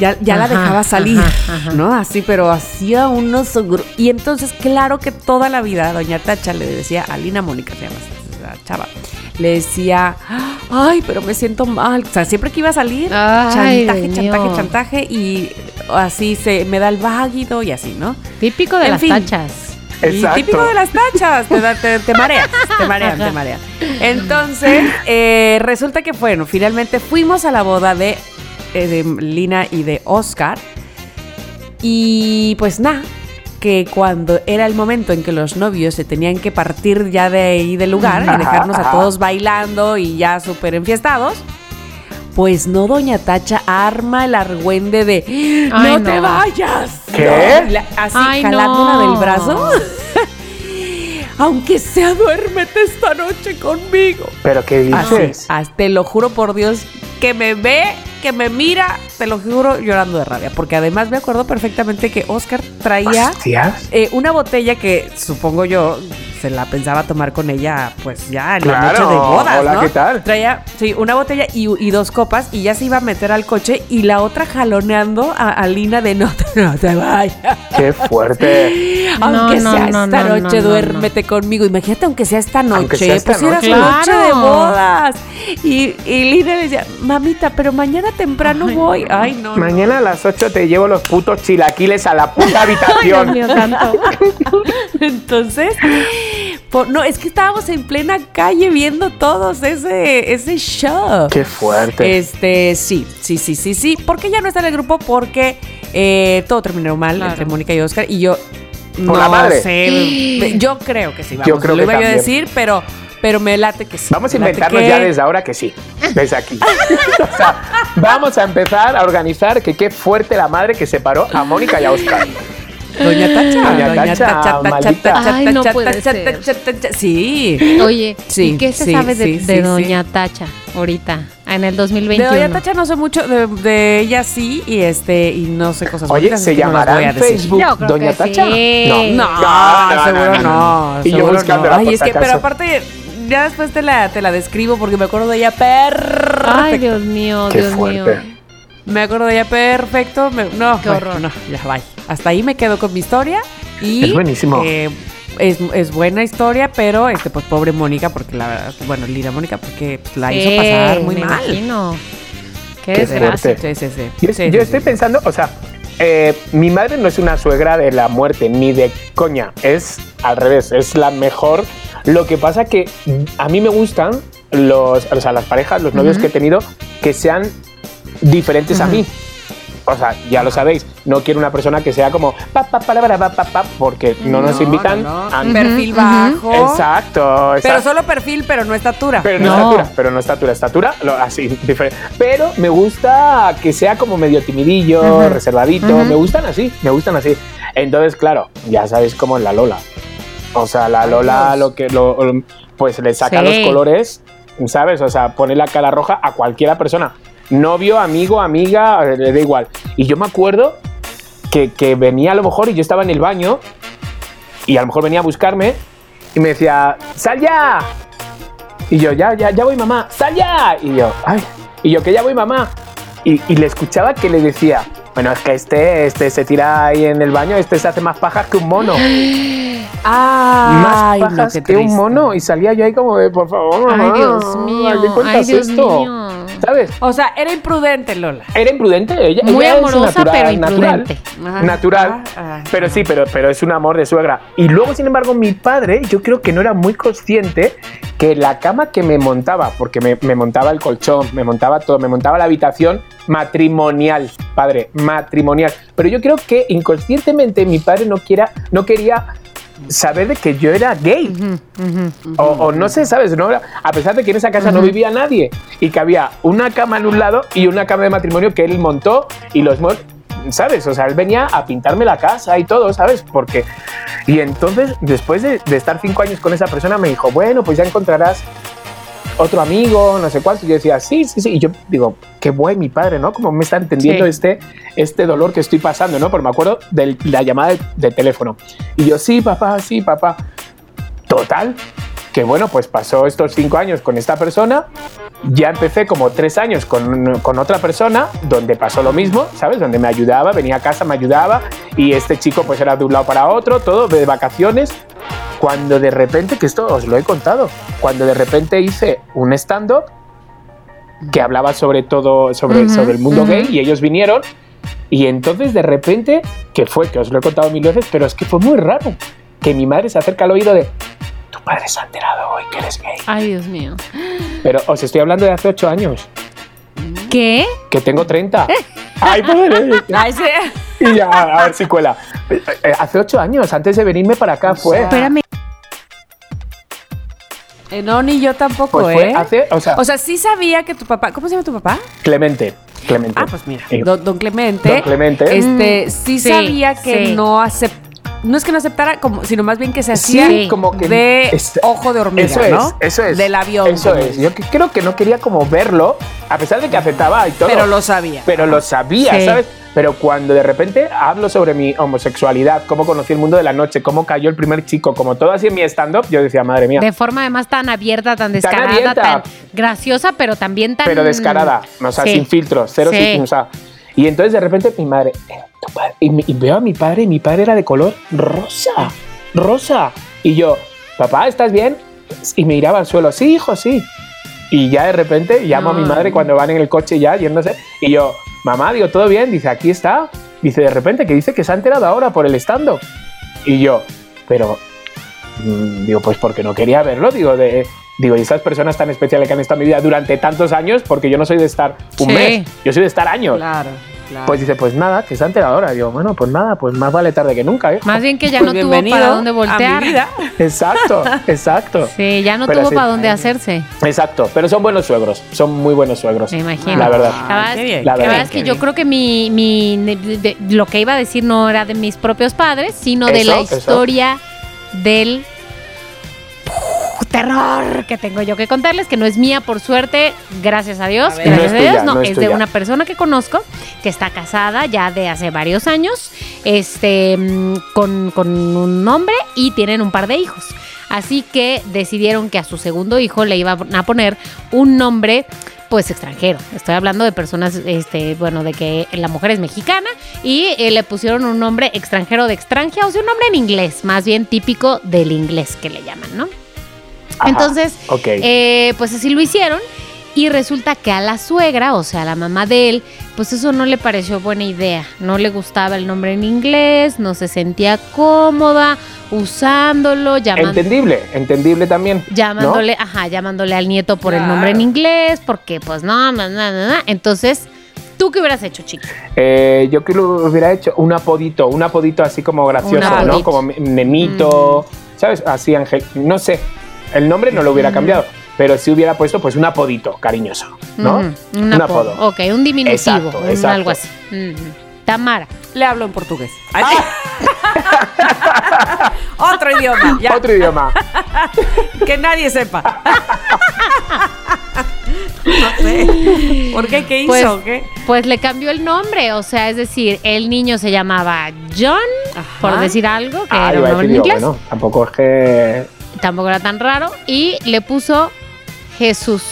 ya, ya la dejaba salir, ajá, ajá. ¿no? Así, pero hacía unos... Y entonces, claro que toda la vida Doña Tacha le decía, a Lina Mónica se llama chava, le decía, ay, pero me siento mal. O sea, siempre que iba a salir, Ay, chantaje, chantaje, chantaje, y así se me da el váguido y así, ¿no? Típico de En las fin. tachas. Exacto. Y típico de las tachas, te, da- te, te mareas, te marean, te marean. Entonces, eh, resulta que, bueno, finalmente fuimos a la boda de, eh, de Lina y de Oscar. Y pues nada, que cuando era el momento en que los novios se tenían que partir ya de ahí del lugar y dejarnos a todos bailando y ya súper enfiestados, pues no, doña Tacha arma el argüende de Ay, ¡No te no. vayas! ¿Qué? No, la- así Ay, jalándola no. del brazo. Aunque sea duérmete esta noche conmigo. ¿Pero qué Así, dices? as- te lo juro por Dios, que me ve, que me mira, te lo juro llorando de rabia. Porque además me acuerdo perfectamente que Oscar traía Hostias. eh, una botella que supongo yo se la pensaba tomar con ella, pues ya en la noche de bodas, hola, ¿no? ¿qué tal? Traía, sí, una botella y, y dos copas y ya se iba a meter al coche y la otra jaloneando a, a Lina de no, te- no te vayas. Qué fuerte. Aunque no, sea no, esta no, noche, no, no, duérmete conmigo. Imagínate, aunque sea esta noche. Sea esta pues era su noche. de bodas. Y, y Lina le decía, mamita, pero mañana temprano voy. Ay, no. no. Mañana a las 8 te llevo los putos chilaquiles a la puta Ay, Dios habitación. mío, tanto. Entonces, por- no, es que estábamos en plena calle viendo todos ese, ese show. Qué fuerte. Este, sí, sí, sí, sí, sí. Porque ya no está en el grupo porque eh, todo terminó mal Claro. entre Mónica y Oscar. Y yo no la madre? sé. Yo creo que sí, vamos. Yo creo lo que iba yo a también. decir, pero, pero me late que sí. Vamos a inventarnos que- ya desde ahora que sí, desde aquí. o sea, vamos a empezar a organizar que qué fuerte la madre que separó a Mónica y a Oscar. Doña Tacha, Doña Tacha. Ay, no puede Tacha, ser. Tacha, Tacha. Sí. Oye, Sí, ¿y qué se sí, sabe de, sí, de sí, Doña Tacha ahorita, en el De 2021? Doña Tacha no sé mucho, de, de ella sí, y este, y no sé cosas Oye, bonitas, ¿se así que no las llamará voy a en decir. Facebook Yo creo Doña que Tacha? sí. No, No, no, seguro no. Y yo seguro buscándola no. por Ay, es que, pero aparte, ya después te la, te la describo porque me acuerdo de ella perfecto. Ay, Dios mío, Qué Dios mío. fuerte. Me acuerdo de ella perfecto. me- no, Qué bueno, horror. No, ya, bye. Hasta ahí me quedo con mi historia. Y, Es buenísimo. eh, es, es buena historia, pero este, pues pobre Mónica, porque la verdad, bueno, Lira Mónica, porque pues, la hizo pasar muy me mal. imagino. Qué, Qué desgracia. Sí, sí, sí. Yo, Sí, yo sí, estoy sí. pensando, o sea, eh, mi madre no es una suegra de la muerte, ni de coña, es al revés, es la mejor. Lo que pasa que a mí me gustan los, o sea, las parejas, los novios que he tenido, que sean diferentes a mí. O sea, ya lo sabéis, no quiero una persona que sea como pa, pa, pa, pa, pa, pa, pa, porque no, nos invitan no, no. a... Perfil bajo. Exacto, Pero exacto. solo perfil, pero no estatura. Pero no, No. estatura, pero no estatura, estatura, lo- así, diferente. Pero me gusta que sea como medio timidillo, Ujú. reservadito, Ujú. me gustan así, me gustan así. Entonces, claro, ya sabéis cómo es la Lola. O sea, la Lola lo que lo, pues le saca Sí. los colores, ¿sabes? O sea, pone la cara roja a cualquiera persona. Novio, amigo, amiga, eh, le da igual. Y yo me acuerdo que, que venía a lo mejor y yo estaba en el baño y a lo mejor venía a buscarme y me decía, ¡sal ya! Y yo, ya, ya, ya voy mamá, ¡sal ya! Y yo, ay, y yo, que ya voy mamá. Y, y le escuchaba que le decía, bueno, es que este, este se tira ahí en el baño, este se hace más pajas que un mono. Ay, más pajas que un mono. Y salía yo ahí como de, por favor, Ay, mamá, Dios ¿a qué mío. cuentas Ay, Dios esto? mío. ¿Sabes? O sea, era imprudente, Lola. Era imprudente, ella, Muy ella es amorosa, natural, pero natural. imprudente. Ajá. natural. Ah, ah, Pero sí, pero, pero es un amor de suegra. Y luego, sin embargo, mi padre, yo creo que no era muy consciente que la cama que me montaba, porque me, me montaba el colchón, me montaba todo, me montaba la habitación matrimonial, padre, matrimonial. Pero yo creo que inconscientemente mi padre no, quiera, no quería saber de que yo era gay. O, o no sé, ¿sabes? No, a pesar de que en esa casa no vivía nadie y que había una cama en un lado y una cama de matrimonio que él montó y los muebles, ¿sabes? O sea, él venía a pintarme la casa y todo, ¿sabes? Porque... Y entonces, después de, de estar cinco años con esa persona, me dijo, bueno, pues ya encontrarás otro amigo, no sé cuánto. Y yo decía, sí, sí, sí. Y yo digo, qué buen mi padre, ¿no? Como me está entendiendo Sí. este, este dolor que estoy pasando, ¿no? Porque me acuerdo de la llamada de, de teléfono. Y yo, sí, papá, sí, papá. Total, que bueno, pues pasó estos cinco años con esta persona. Ya empecé como tres años con, con otra persona donde pasó lo mismo, ¿sabes? Donde me ayudaba, venía a casa, me ayudaba y este chico pues era de un lado para otro, todo de vacaciones. Cuando de repente, que esto os lo he contado, cuando de repente hice un stand-up que hablaba sobre todo, sobre, sobre el mundo gay y ellos vinieron y entonces de repente, que fue, que os lo he contado mil veces, pero es que fue muy raro, que mi madre se acerca al oído de, tu padre se ha enterado hoy que eres gay. Ay, Dios mío. Pero os estoy hablando de hace ocho años, ¿Qué? que tengo 30. Ay, pobre. Ay, sí. Y ya, a ver si cuela. Eh, Hace ocho años, antes de venirme para acá fue. Espérame. Eh, no, ni yo tampoco, Pues fue ¿eh? hace, o sea, O sea, sí sabía que tu papá. ¿Cómo se llama tu papá? Clemente. Clemente. Ah, pues mira, Eh, don, don Clemente. Don Clemente. Este, Mm, sí, sí, sabía que sí. no aceptaba. No es que no aceptara, como, sino más bien que se hacía Sí, como que de es- ojo de hormiga, Eso es, eso es. Del avión. Eso es. Yo que- creo que no quería como verlo, a pesar de que aceptaba y todo. Pero lo sabía. Pero lo sabía, Sí. ¿sabes? Pero cuando de repente hablo sobre mi homosexualidad, cómo conocí el mundo de la noche, cómo cayó el primer chico, como todo así en mi stand-up, yo decía, madre mía. De forma además tan abierta, tan descarada, tan, abierta. graciosa, pero también tan. pero descarada, o sea, Sí. sin filtros, cero Sí. sin- o sea, y entonces de repente mi madre, "Eh, tu padre", y, veo a mi padre y mi padre era de color rosa, rosa. Y yo, papá, ¿estás bien? Y me miraba al suelo, sí, hijo, sí. Y ya de repente llamo a mi madre cuando van en el coche ya yéndose. Y yo, mamá, digo, ¿todo bien? Dice, aquí está. Dice, de repente, que dice que se ha enterado ahora por el stand-up. Y yo, pero, mm, digo, pues porque no quería verlo, digo, de, digo, y estas personas tan especiales que han estado en mi vida durante tantos años, porque yo no soy de estar un Sí. mes, yo soy de estar años. Claro, claro. Pues dice, pues nada, que se ha enterado ahora. Digo, bueno, pues nada, pues más vale tarde que nunca, ¿eh? Más bien que ya Pues no tuvo bienvenido para dónde a voltear. mi vida. Exacto, exacto. Sí, ya no Pero tuvo para dónde hacerse. Exacto, pero son buenos suegros, son muy buenos suegros. Me imagino. La verdad. La verdad qué es- bien, La verdad. es que yo creo que mi, mi de- de- lo que iba a decir no era de mis propios padres, sino de la eso. historia del terror que tengo yo que contarles, que no es mía por suerte, gracias a Dios, A ver. gracias No a es Dios, tuya, no, no es es de una persona que conozco que está casada ya de hace varios años, este, mm, con, con un hombre y tienen un par de hijos. Así que decidieron que a su segundo hijo le iban a poner un nombre pues extranjero. Estoy hablando de personas, este, bueno, de que la mujer es mexicana y eh, le pusieron un nombre extranjero de extranjera, o sea, un nombre en inglés, más bien típico del inglés que le llaman, ¿no? Ajá, Entonces, ok. eh, pues así lo hicieron. Y resulta que a la suegra, o sea, a la mamá de él, pues eso no le pareció buena idea. No le gustaba el nombre en inglés, no se sentía cómoda usándolo, llamando, entendible, entendible también. ¿no? llamándole, ajá, llamándole al nieto por el nombre en inglés, porque pues no, no, no, no, no. Entonces, ¿tú qué hubieras hecho, chico? Eh, yo que lo hubiera hecho un apodito, un apodito así como gracioso. ¿no? Como nenito, ¿sabes? Así, Ángel. No sé, el nombre no lo hubiera cambiado, pero sí hubiera puesto pues un apodito cariñoso, ¿no? Un, apodo. Ok, un diminutivo, Exacto, un exacto. algo así. Tamara. Le hablo en portugués. Ay, Otro idioma. ya. Otro idioma. Que nadie sepa. no sé. ¿Por qué? ¿Qué hizo? Pues, qué? pues le cambió el nombre, o sea, es decir, el niño se llamaba John, Ajá. por decir algo, que Ah, era un nombre decir en yo, inglés, bueno, tampoco es que... tampoco era tan raro, y le puso Jesús.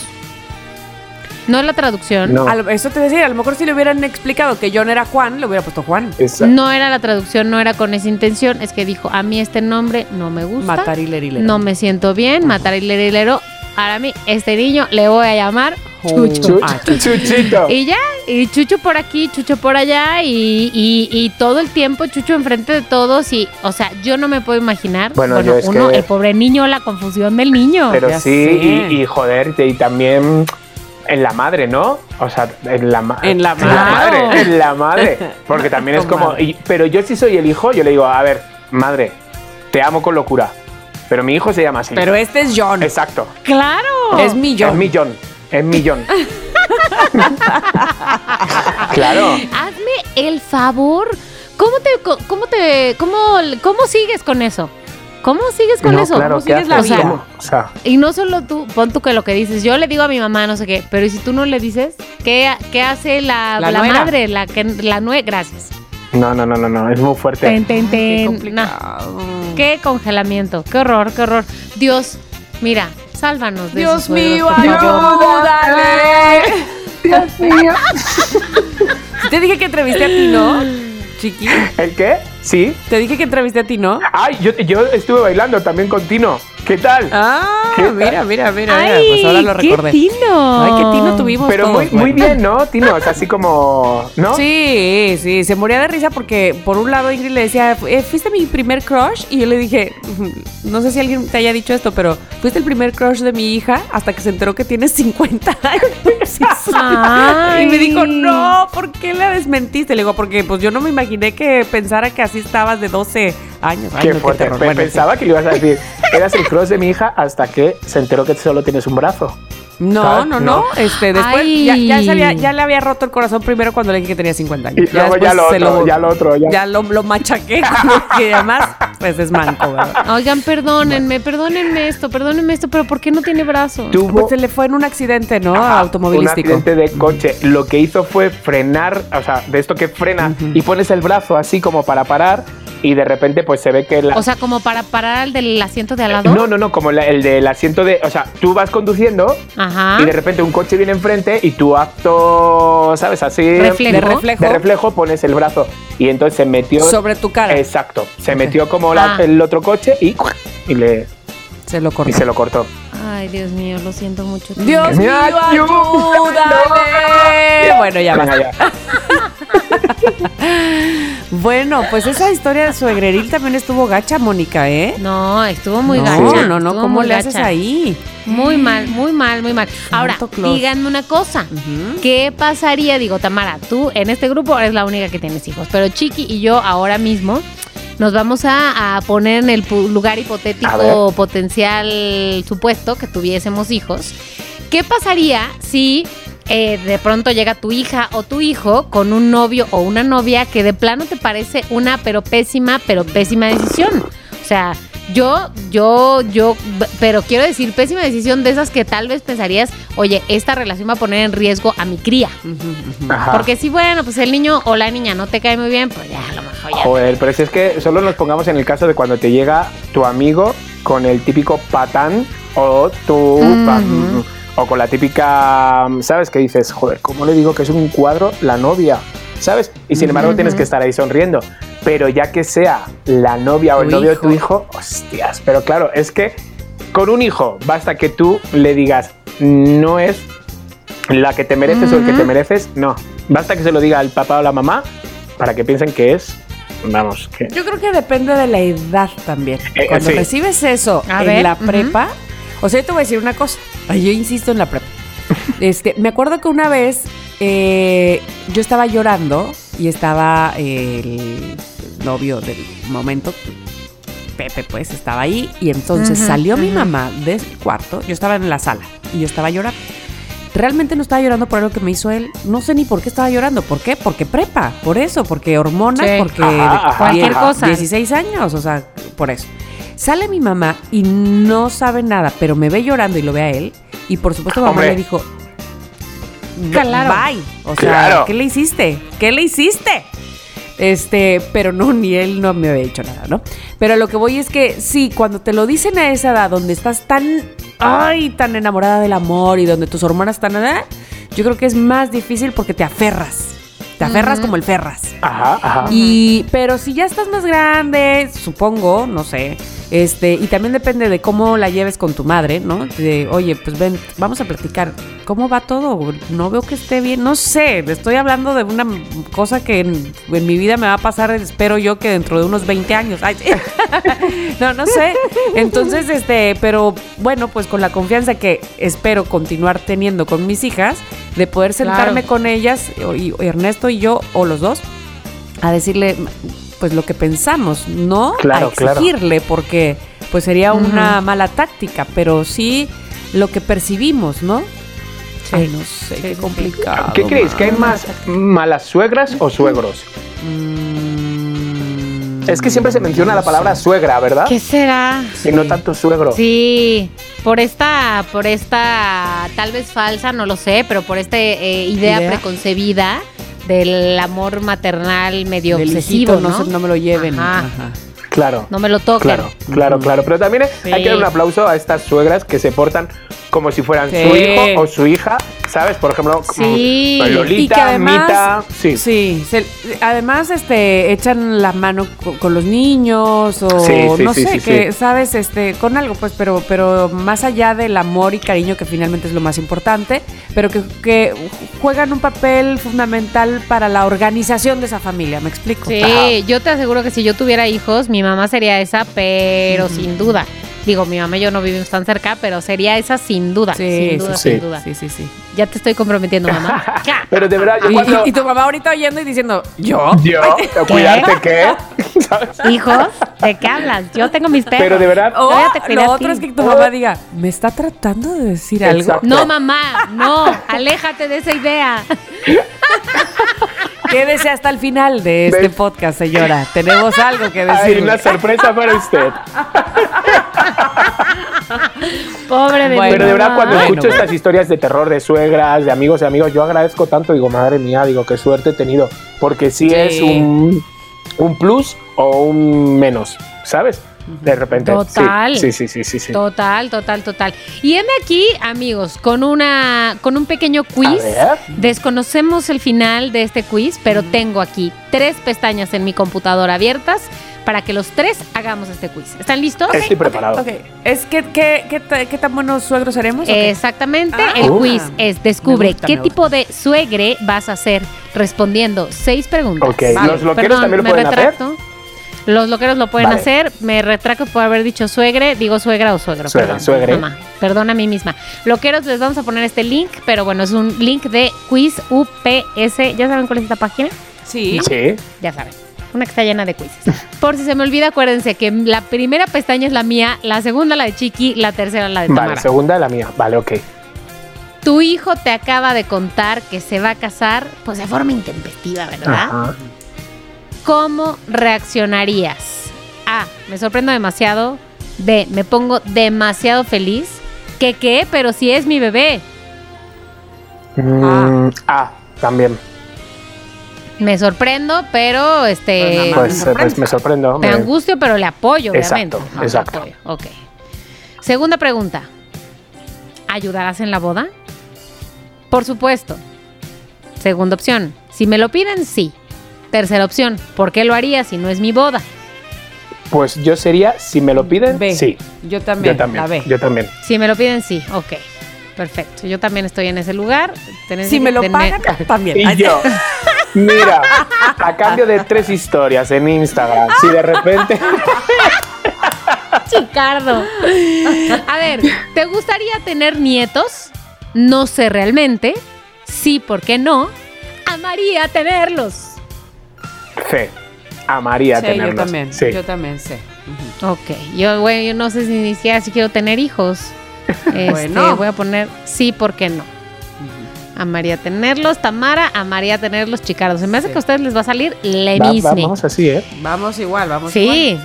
No es la traducción, No, Eso te decía, a lo mejor si le hubieran explicado que John era Juan, le hubiera puesto Juan. esa- no era la traducción, no era con esa intención, es que dijo, a mí este nombre no me gusta, Matarilerilero. no me siento bien, matar y lerilero, ahora a mí este niño le voy a llamar Chucho. Chu- Ah, Chuchito. Y ya, y Chucho por aquí, Chucho por allá, y, y- y todo el tiempo Chucho enfrente de todos. Y, o sea, yo no me puedo imaginar. Bueno, Bueno, yo es uno, que- el pobre niño, la confusión del niño. Pero ya sí, y, y joder, y también en la madre, ¿no? O sea, en la, ma- En la En la madre. madre, en la madre. Porque también es como. madre. y- pero yo si soy el hijo, yo le digo, a ver, madre, te amo con locura. Pero mi hijo se llama así. Pero este es John. Exacto. ¡Claro! Es mi Es John. millón. Es millón. claro. Hazme el favor. ¿Cómo te, co- cómo te, cómo, cómo sigues con eso? ¿Cómo sigues con No, eso? claro, ¿Cómo ¿qué sigues la haces? vida? ¿Cómo? O sea, Y no solo tú, pon tú que lo que dices, yo le digo a mi mamá no sé qué, pero ¿y si tú no le dices? ¿Qué, qué hace la, La madre, la que la nue? Gracias. No, no, no, no, no. Es muy fuerte. Ten, ten, Qué ten. Qué congelamiento, qué horror, qué horror. Dios, mira, sálvanos de Dios mío, ayúdale. Dios mío. Te dije que entrevisté a ti, ¿no? Chiqui. ¿El qué? Sí. Te dije que entrevisté a ti, ¿no? Ay, yo, yo estuve bailando también con Tino. ¿Qué tal? Ah, mira, mira, mira, Ay, pues ahora lo qué recordé. tino. Ay, qué tino tuvimos Pero todos, muy, muy bien, ¿no? Tino, así como, ¿no? Sí, sí, se moría de risa porque por un lado Ingrid le decía, "Eh, fuiste mi primer crush y yo le dije, no sé si alguien te haya dicho esto, pero fuiste el primer crush de mi hija hasta que se enteró que tienes 50 años. Ay. Y me dijo, no, ¿por qué la desmentiste? Le digo, porque pues yo no me imaginé que pensara que así estabas de 12 años. Qué no, fuerte. Bueno, Pensaba que le ibas a decir, eras el cross de mi hija hasta que se enteró que solo tienes un brazo. No, ¿sabes? no, No. no. Este, después ya, ya, se había- ya le había roto el corazón primero cuando le dije que tenía 50 años. Y luego ya lo otro, ya lo otro, ya. lo, lo machaqué. que además, pues es manco, ¿verdad? Oigan, perdónenme, perdónenme esto, perdónenme esto, pero ¿por qué no tiene brazo? Tuvo Pues se le fue en un accidente, ¿no? Ajá, Automovilístico. Un accidente de coche. Lo que hizo fue frenar, o sea, de esto que frena y pones el brazo así como para parar y de repente pues se ve que la... O sea, como para parar al del asiento de al lado. no, no, no, como la- el del asiento de... O sea, tú vas conduciendo Ajá. y de repente un coche viene enfrente y tu acto, ¿sabes? Así... Reflejo. De reflejo. De reflejo pones el brazo y entonces se metió... Sobre tu cara. Exacto. Se metió como la- Ah. el otro coche y, y, le, Se lo y cortó. se lo cortó. Ay, Dios mío, lo siento mucho. Dios ¡Me mío, ayuda! ayúdame. Bueno, ya Venga, basta. ya. Bueno, pues esa historia de suegreril también estuvo gacha, Mónica, ¿eh? No, estuvo muy no, gacha. no, no, estuvo ¿cómo le haces gacha. ahí? Muy mal, muy mal, muy mal. Ahora, díganme una cosa. ¿Qué pasaría? Digo, Tamara, tú en este grupo eres la única que tienes hijos, pero Chiqui y yo ahora mismo nos vamos a, a poner en el lugar hipotético potencial supuesto que tuviésemos hijos. ¿Qué pasaría si eh, de pronto llega tu hija o tu hijo con un novio o una novia que de plano te parece una pero pésima, pero pésima decisión? O sea, yo, yo, yo, pero quiero decir, pésima decisión de esas que tal vez pensarías, oye, esta relación va a poner en riesgo a mi cría. Ajá. Porque si, bueno, pues el niño o la niña no te cae muy bien, pues ya, a lo mejor ya. Joder, pero si es que solo nos pongamos en el caso de cuando te llega tu amigo con el típico patán o tú Ujú. O con la típica, ¿sabes? Que dices, joder, ¿cómo le digo que es un cuadro la novia? ¿Sabes? Y sin embargo tienes que estar ahí sonriendo. Pero ya que sea la novia o el Tu novio de tu hijo, hostias. Pero claro, es que con un hijo basta que tú le digas, no es la que te mereces o el que te mereces, no. Basta que se lo diga al papá o la mamá para que piensen que es, vamos, que... Yo creo que depende de la edad también. Eh, Cuando sí. recibes eso A en ver, la prepa, o sea, yo te voy a decir una cosa. Ay, Yo insisto en la prepa. Este, me acuerdo que una vez eh, yo estaba llorando y estaba el novio del momento, Pepe, pues estaba ahí y entonces salió mi mamá del cuarto. Yo estaba en la sala y yo estaba llorando. Realmente no estaba llorando por algo que me hizo él. No sé ni por qué estaba llorando. ¿Por qué? Porque prepa. Por eso. Porque hormonas. Sí. Porque Ajá, ajá, Cualquier ajá. cosa. 16 años. O sea, por eso. Sale mi mamá y no sabe nada, pero me ve llorando y lo ve a él. Y por supuesto, mamá Hombre. le dijo: Claro. Bye. O sea, Claro. ¿qué le hiciste? ¿Qué le hiciste? Este, pero no, ni él no me había dicho nada, ¿no? Pero lo que voy es que sí, cuando te lo dicen a esa edad, donde estás tan, ay, tan enamorada del amor y donde tus hormonas están, ¿eh? yo creo que es más difícil porque te aferras. Te aferras como el ferras. Ajá, ajá. Y, pero si ya estás más grande, supongo, no sé, este, y también depende de cómo la lleves con tu madre, ¿no? De, oye, pues ven, vamos a platicar, ¿cómo va todo? No veo que esté bien, no sé, estoy hablando de una cosa que en, en mi vida me va a pasar, espero yo que dentro de unos 20 años. Ay, sí. no, no sé. Entonces, este, pero bueno, pues con la confianza que espero continuar teniendo con mis hijas, de poder sentarme Claro. con ellas, y, y Ernesto y yo, o los dos, a decirle pues lo que pensamos, no Claro, a claro. exigirle, porque pues sería una mala táctica, pero sí lo que percibimos, ¿no? Ay, no sé, Sí, qué sí, sí. complicado. ¿Qué creéis? ¿Que hay más malas suegras o suegros? Mm, Es que siempre se menciona la palabra suegra, ¿verdad? ¿Qué será? Y no tanto suegro. Sí, por esta, por esta, tal vez falsa, no lo sé, pero por esta eh, idea, Idea. preconcebida del amor maternal medio del obsesivo, hijito, ¿no? no, no me lo lleven. Ajá. Ajá. Claro. No me lo toquen. Claro, claro, claro. Pero también Sí. hay que dar un aplauso a estas suegras que se portan como si fueran Sí. su hijo o su hija, ¿sabes? Por ejemplo, Sí. Lolita, y que además, Mita, sí. sí, se- además este echan la mano co- con, los niños o Sí, sí, no sí, sé, sí, que sí. sabes, este, con algo, pues, pero, pero más allá del amor y cariño que finalmente es lo más importante, pero que, que juegan un papel fundamental para la organización de esa familia, ¿me explico? Sí, Ajá. yo te aseguro que si yo tuviera hijos, mi mamá sería esa, pero sin duda. Digo, mi mamá y yo no vivimos tan cerca, pero sería esa sin duda. Sí, sin duda, sí, sin duda. Sí, sí, sí. Ya te estoy comprometiendo, mamá. Pero de verdad, yo Y, cuando... y tu mamá ahorita oyendo y diciendo, ¿yo? Yo, cuidarte qué. Hijos, ¿de qué hablas? Yo tengo mis perros. Pero de verdad, O Todavía te cuidé lo otro es que tu mamá diga, me está tratando de decir algo. No, mamá, no, aléjate de esa idea. Quédese hasta el final de este ¿Ves? podcast, señora. Tenemos algo que hay decir. una sorpresa para usted. Pobre de Bueno, Pero de verdad, cuando Bueno, escucho bueno. estas historias de terror de suegras, de amigos y amigos, yo agradezco tanto. Digo, madre mía, digo, qué suerte he tenido. Porque sí, Sí. es un, un plus o un menos, ¿sabes? De repente. Sí, Total. Sí, sí, sí, sí. sí. Total, total, total. Y heme aquí, amigos, con una con un pequeño quiz. A ver. Desconocemos el final de este quiz, pero tengo aquí tres pestañas en mi computadora abiertas para que los tres hagamos este quiz. ¿Están listos? Estoy preparado. Ok, ¿es que, que- que ta- qué tan buenos suegros seremos? qué? Exactamente. Ah. el Uh. quiz es descubre gusta, qué tipo de suegre vas a ser respondiendo seis preguntas. Ok, ¿los loqueros también lo me pueden hacer? Los loqueros lo pueden Vale. hacer. Me retracto por haber dicho suegre. Digo suegra o suegro. Suegra, perdón, suegre. Mamá, perdón a mí misma. Loqueros, les vamos a poner este link, pero bueno, es un link de quiz UPS. ¿Ya saben cuál es esta página? Sí. Sí. Ya saben. Una que está llena de quizzes. Por si se me olvida, acuérdense que la primera pestaña es la mía, la segunda la de Chiqui, la tercera la de Tamara. Vale, segunda la mía. Vale, ok. Tu hijo te acaba de contar que se va a casar, pues de forma intempestiva, ¿verdad? Ajá. ¿Cómo reaccionarías? A. Me sorprendo demasiado. B. Me pongo demasiado feliz. ¿Qué qué? Pero si es mi bebé. Mm, ah, también. Me sorprendo, pero este. Pues. Pues, me eh, pues me sorprendo. me me- angustio, pero le apoyo, obviamente. Exacto, exacto. le apoyo. Ok. Segunda pregunta. ¿Ayudarás en la boda? Por supuesto. Segunda opción. Si me lo piden, sí. Tercera opción. ¿Por qué lo haría si no es mi boda? Pues yo sería, si me lo piden, B. sí. Yo también. Yo también. La B. Yo también. Si me lo piden, sí. Ok. Perfecto. Yo también estoy en ese lugar. Tenés- Si me lo pagan, también. Y yo, mira, a cambio de tres historias en Instagram, si de repente. Chicardo. A ver, ¿te gustaría tener nietos? No sé realmente. Sí, ¿por qué no? Amaría tenerlos. Fe, amaría Sí, yo tenerlos. también. Sí. Yo también sé. Ok, yo, güey, yo no sé si ni siquiera si quiero tener hijos. Este, Bueno. Voy a poner sí, ¿por qué no? Amaría tenerlos, Tamara, amaría tenerlos, Chicardo. Se me hace Sí. que a ustedes les va a salir le Va- vamos así, ¿eh? Vamos igual, vamos igual. Sí.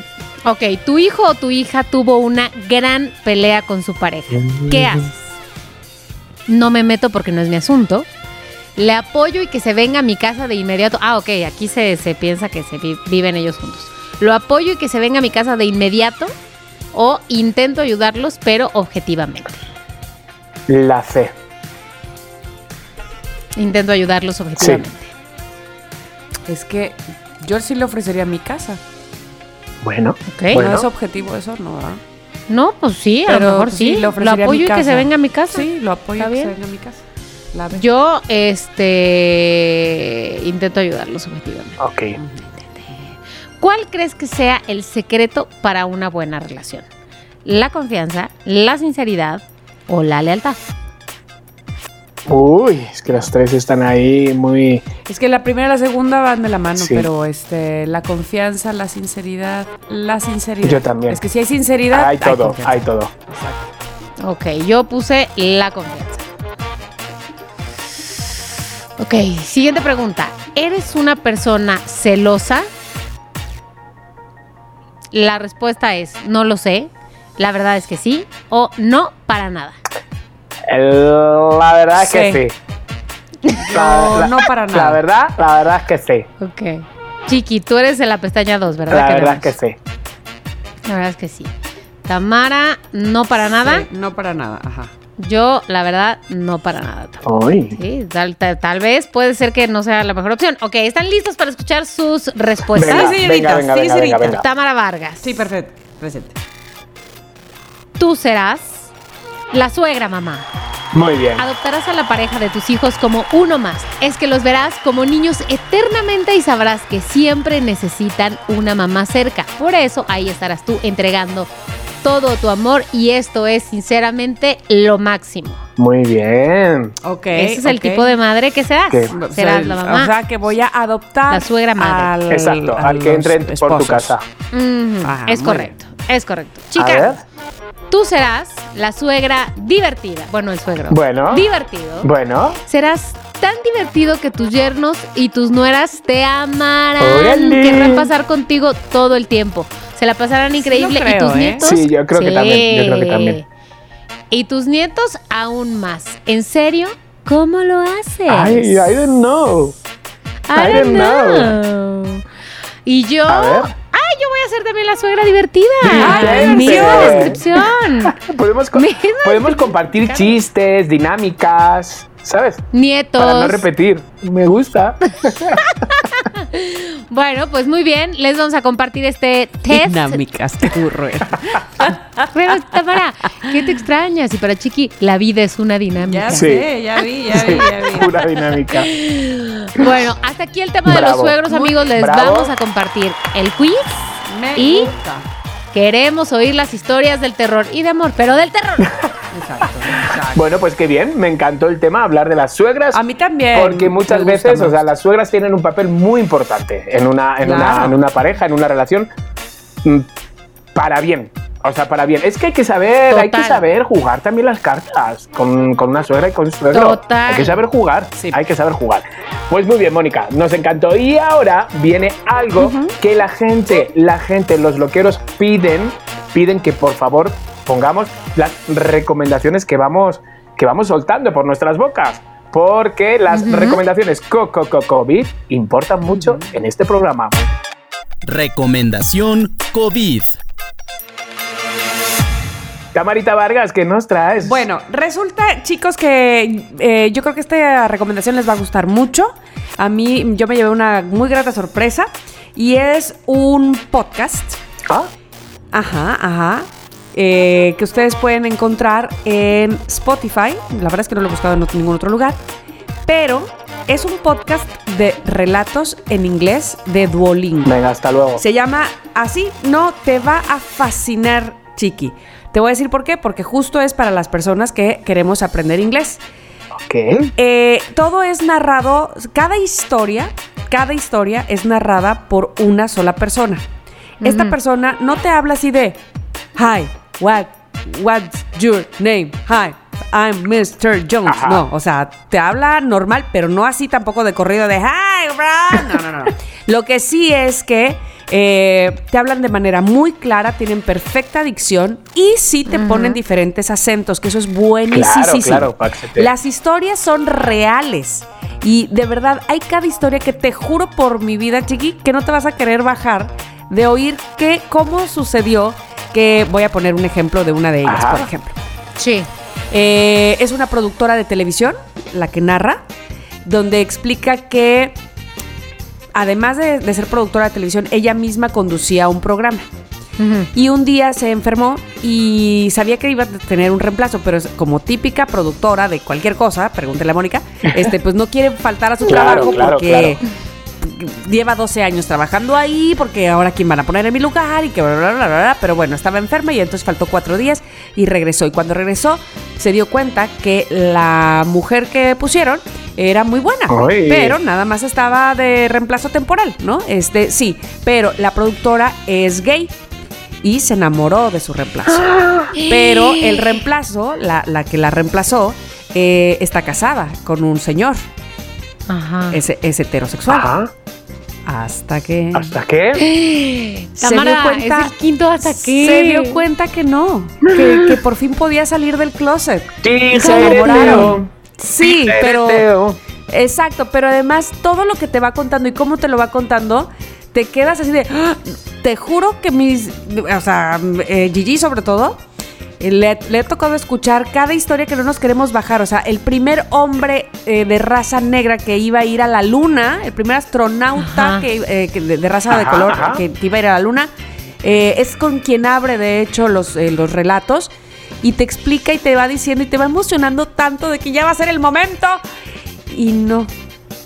Ok, tu hijo o tu hija tuvo una gran pelea con su pareja. ¿Qué haces? No me meto porque no es mi asunto. Le apoyo y que se venga a mi casa de inmediato. Ah, ok, aquí se, se piensa que se vi- viven ellos juntos. Lo apoyo y que se venga a mi casa de inmediato o intento ayudarlos, pero objetivamente. La fe. Intento ayudarlos objetivamente. Es que yo sí le ofrecería mi casa. Bueno, Ok. Bueno. No es objetivo eso, ¿no? ¿verdad? No, pues sí, a Pero, lo mejor pues, sí. sí, le lo ofrecería apoyo y que se venga a mi casa. Sí, lo apoyo Está que se bien. venga a mi casa. Yo, este, intento ayudarlos objetivamente. ok. ¿Cuál crees que sea el secreto para una buena relación? ¿La confianza, la sinceridad o la lealtad? Uy, es que las tres están ahí muy. Es que la primera y la segunda van de la mano, Sí. pero este, la confianza, la sinceridad, la sinceridad. Yo también. Es que si hay sinceridad, Hay todo, confianza. hay todo. Ok, yo puse la confianza. Ok, siguiente pregunta. ¿Eres una persona celosa? La respuesta es no lo sé. La verdad es que sí o no para nada. La verdad es que sí. No, La- no para La nada. verdad, la verdad es que sí. Ok. Chiqui, tú eres de la pestaña 2, ¿verdad? La Que verdad es que sí. La verdad es que sí. Tamara, no para nada. Sí, no para nada, ajá. Yo, la verdad, no para nada. Sí, tal, tal- tal vez puede ser que no sea la mejor opción. Ok, ¿están listos para escuchar sus respuestas? Venga, Sí, señorita, venga, venga, sí, venga, señorita. venga, venga. Tamara Vargas, Sí, perfecto. Presente. tú serás la suegra mamá. Muy bien. Adoptarás a la pareja de tus hijos como uno más. Es que los verás como niños eternamente y sabrás que siempre necesitan una mamá cerca. Por eso ahí estarás tú entregando todo tu amor y esto es sinceramente lo máximo. Muy bien. Ok. Ese es el tipo de madre que serás. ¿Qué? Serás la mamá. O sea, que voy a adoptar La suegra madre. al- Exacto, al que entre por tu casa. Ajá, es correcto, es correcto. Chica, tú serás la suegra divertida. Bueno, el suegro. Bueno. Divertido. Bueno. Serás tan divertido que tus yernos y tus nueras te amarán. ¡Órale! Querrán pasar contigo todo el tiempo. Se la pasarán increíble. creo, y tus ¿eh? nietos. Sí, yo creo que también, yo creo que también. Y tus nietos aún más. ¿En serio? ¿Cómo lo haces? Ay, I don't know. I don't know. Y yo. A ver. Ser también la suegra divertida. Ay, misma descripción. Podemos, co- podemos compartir chistes, dinámicas, ¿sabes? Nietos. Para no repetir. Me gusta. Bueno, pues muy bien. Les vamos a compartir este test. Dinámicas, era. Pero, Tamara, ¿qué te extrañas? Y para Chiqui, la vida es una dinámica. Ya Sí. sé, ya vi, ya vi, ya vi. Pura dinámica. Bueno, hasta aquí el tema de los suegros, amigos. Les Bravo. vamos a compartir el quiz. Me Y- gusta. Queremos oír las historias del terror y de amor, pero del terror. Exacto, exacto. Bueno, pues qué bien. Me encantó el tema, hablar de las suegras. A mí también. Porque muchas veces, o sea, las suegras tienen un papel muy importante en una, en, una, en una pareja, en una relación, para bien. O sea, para bien. Es que hay que saber, hay que saber jugar también las cartas con, con una suegra y con un suegro. Total. Hay que saber jugar. Sí. Hay que saber jugar. Pues muy bien, Mónica, nos encantó. Y ahora viene algo que la gente, la gente, los loqueros piden, piden que por favor pongamos las recomendaciones que vamos, que vamos soltando por nuestras bocas. Porque las recomendaciones COVID importan mucho en este programa. Recomendación COVID. Camarita Vargas, ¿qué nos traes? Bueno, resulta, chicos, que eh, yo creo que esta recomendación les va a gustar mucho. A mí, yo me llevé una muy grata sorpresa. Y es un podcast. ¿Ah? Ajá, ajá. eh, que ustedes pueden encontrar en Spotify. La verdad es que no lo he buscado en ningún otro lugar. Pero es un podcast de relatos en inglés de Duolingo. Venga, hasta luego. Se llama Así no te va a fascinar, Chiqui. Te voy a decir por qué, porque justo es para las personas que queremos aprender inglés. Ok. Eh, todo es narrado, cada historia, cada historia es narrada por una sola persona. Esta persona no te habla así de, hi, what, what's your name? Hi, I'm Mr. Jones. Ajá. No, o sea, te habla normal, pero no así tampoco de corrido de, hi, bro. No, no, no. Lo que sí es que eh, te hablan de manera muy clara, tienen perfecta dicción y sí te ponen diferentes acentos, que eso es buenísimo. Claro, claro, Las historias son reales. Y de verdad, hay cada historia que te juro por mi vida, chiqui, que no te vas a querer bajar de oír que, cómo sucedió. Que voy a poner un ejemplo de una de ellas, Ajá. por ejemplo. Sí. Eh, es una productora de televisión, la que narra, donde explica que, además de, de ser productora de televisión, ella misma conducía un programa. Y un día se enfermó y sabía que iba a tener un reemplazo, pero es como típica productora de cualquier cosa, pregúntele a Mónica, este, pues no quiere faltar a su Claro, trabajo claro, porque lleva 12 años trabajando ahí, porque ahora quién van a poner en mi lugar y que bla, bla, bla, bla, bla, pero bueno, estaba enferma y entonces faltó cuatro días y regresó. Y cuando regresó se dio cuenta que la mujer que pusieron era muy buena, pero nada más estaba de reemplazo temporal, ¿no? Este, sí, pero la productora es gay y se enamoró de su reemplazo. Pero el reemplazo, la, la que la reemplazó, eh, está casada con un señor, Ajá. es, es heterosexual. Ajá. Hasta que ¿Hasta qué? se Tamara, dio cuenta, es el quinto hasta aquí. se dio cuenta que no, que, que por fin podía salir del closet. Sí, se enamoraron. Sí, pero exacto, pero además todo lo que te va contando y cómo te lo va contando, te quedas así de, "Ah", te juro que mis, o sea, eh, Gigi sobre todo, le, le ha tocado escuchar cada historia que no nos queremos bajar. O sea, el primer hombre eh, de raza negra que iba a ir a la luna, el primer astronauta que, eh, que de, de raza de color ajá. que, que iba a ir a la luna, eh, es con quien abre, de hecho, los, eh, los relatos. Y te explica y te va diciendo y te va emocionando tanto de que ya va a ser el momento. Y no,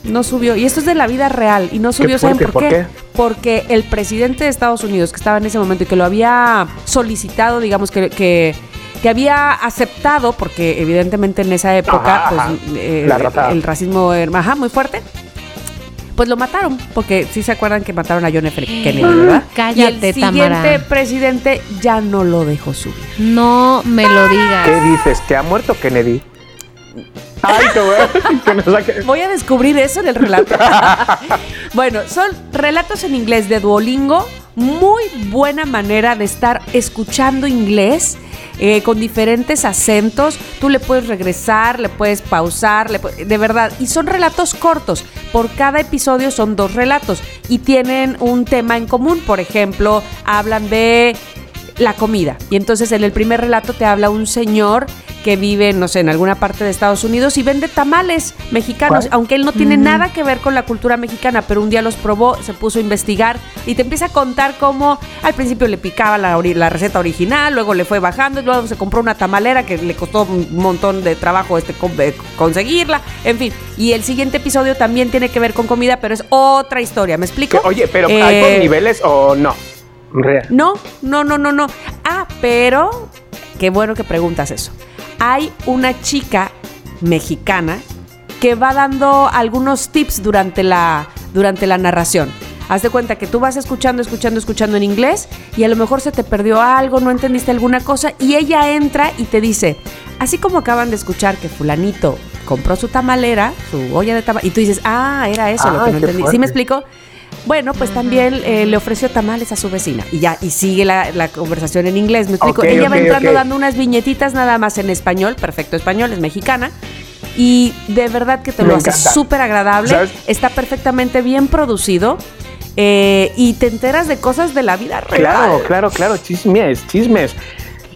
no subió. Y esto es de la vida real. Y no subió, ¿saben ¿por qué? Porque el presidente de Estados Unidos, que estaba en ese momento y que lo había solicitado, digamos, que, que, que había aceptado, porque evidentemente en esa época, Ajá, ajá. pues eh, el racismo era ajá, muy fuerte. Pues lo mataron, porque sí se acuerdan que mataron a John F. Kennedy, ¿verdad? Cállate, y el siguiente Tamara. presidente ya no lo dejó subir. No me lo digas. ¿Qué dices? ¿Que ha muerto Kennedy? Ay, qué bueno. Que nos saque- Voy a descubrir eso en el relato. bueno, son relatos en inglés de Duolingo. Muy buena manera de estar escuchando inglés. eh, con diferentes acentos, tú le puedes regresar, le puedes pausar, le pu- de verdad. Y son relatos cortos. Por cada episodio son dos relatos y tienen un tema en común. Por ejemplo, hablan de la comida. Y entonces en el primer relato te habla un señor que vive, no sé, en alguna parte de Estados Unidos y vende tamales mexicanos, ¿Cuál? aunque él no tiene nada que ver con la cultura mexicana, pero un día los probó, se puso a investigar y te empieza a contar cómo al principio le picaba la, receta original, luego le fue bajando y luego se compró una tamalera que le costó un montón de trabajo este eh, conseguirla, en fin. Y el siguiente episodio también tiene que ver con comida, pero es otra historia, ¿me explico? Oye, pero Eh, ¿hay por niveles o no? Real. no, no, no, no, no. Ah, pero qué bueno que preguntas eso. Hay una chica mexicana que va dando algunos tips durante la, durante la narración. Haz de cuenta que tú vas escuchando, escuchando, escuchando en inglés y a lo mejor se te perdió algo, no entendiste alguna cosa y ella entra y te dice, así como acaban de escuchar que fulanito compró su tamalera, su olla de tamal, y tú dices, ah, era eso lo que no entendí. ¿Sí me explico? Bueno, pues también eh, le ofreció tamales a su vecina y ya, y sigue la, la conversación en inglés, me explico. Ella va entrando dando unas viñetitas nada más en español, perfecto español, es mexicana. Y de verdad que te Me lo hace encanta. súper agradable, ¿Sabes? está perfectamente bien producido eh, y te enteras de cosas de la vida real. Claro, claro, claro. Chismes, chismes.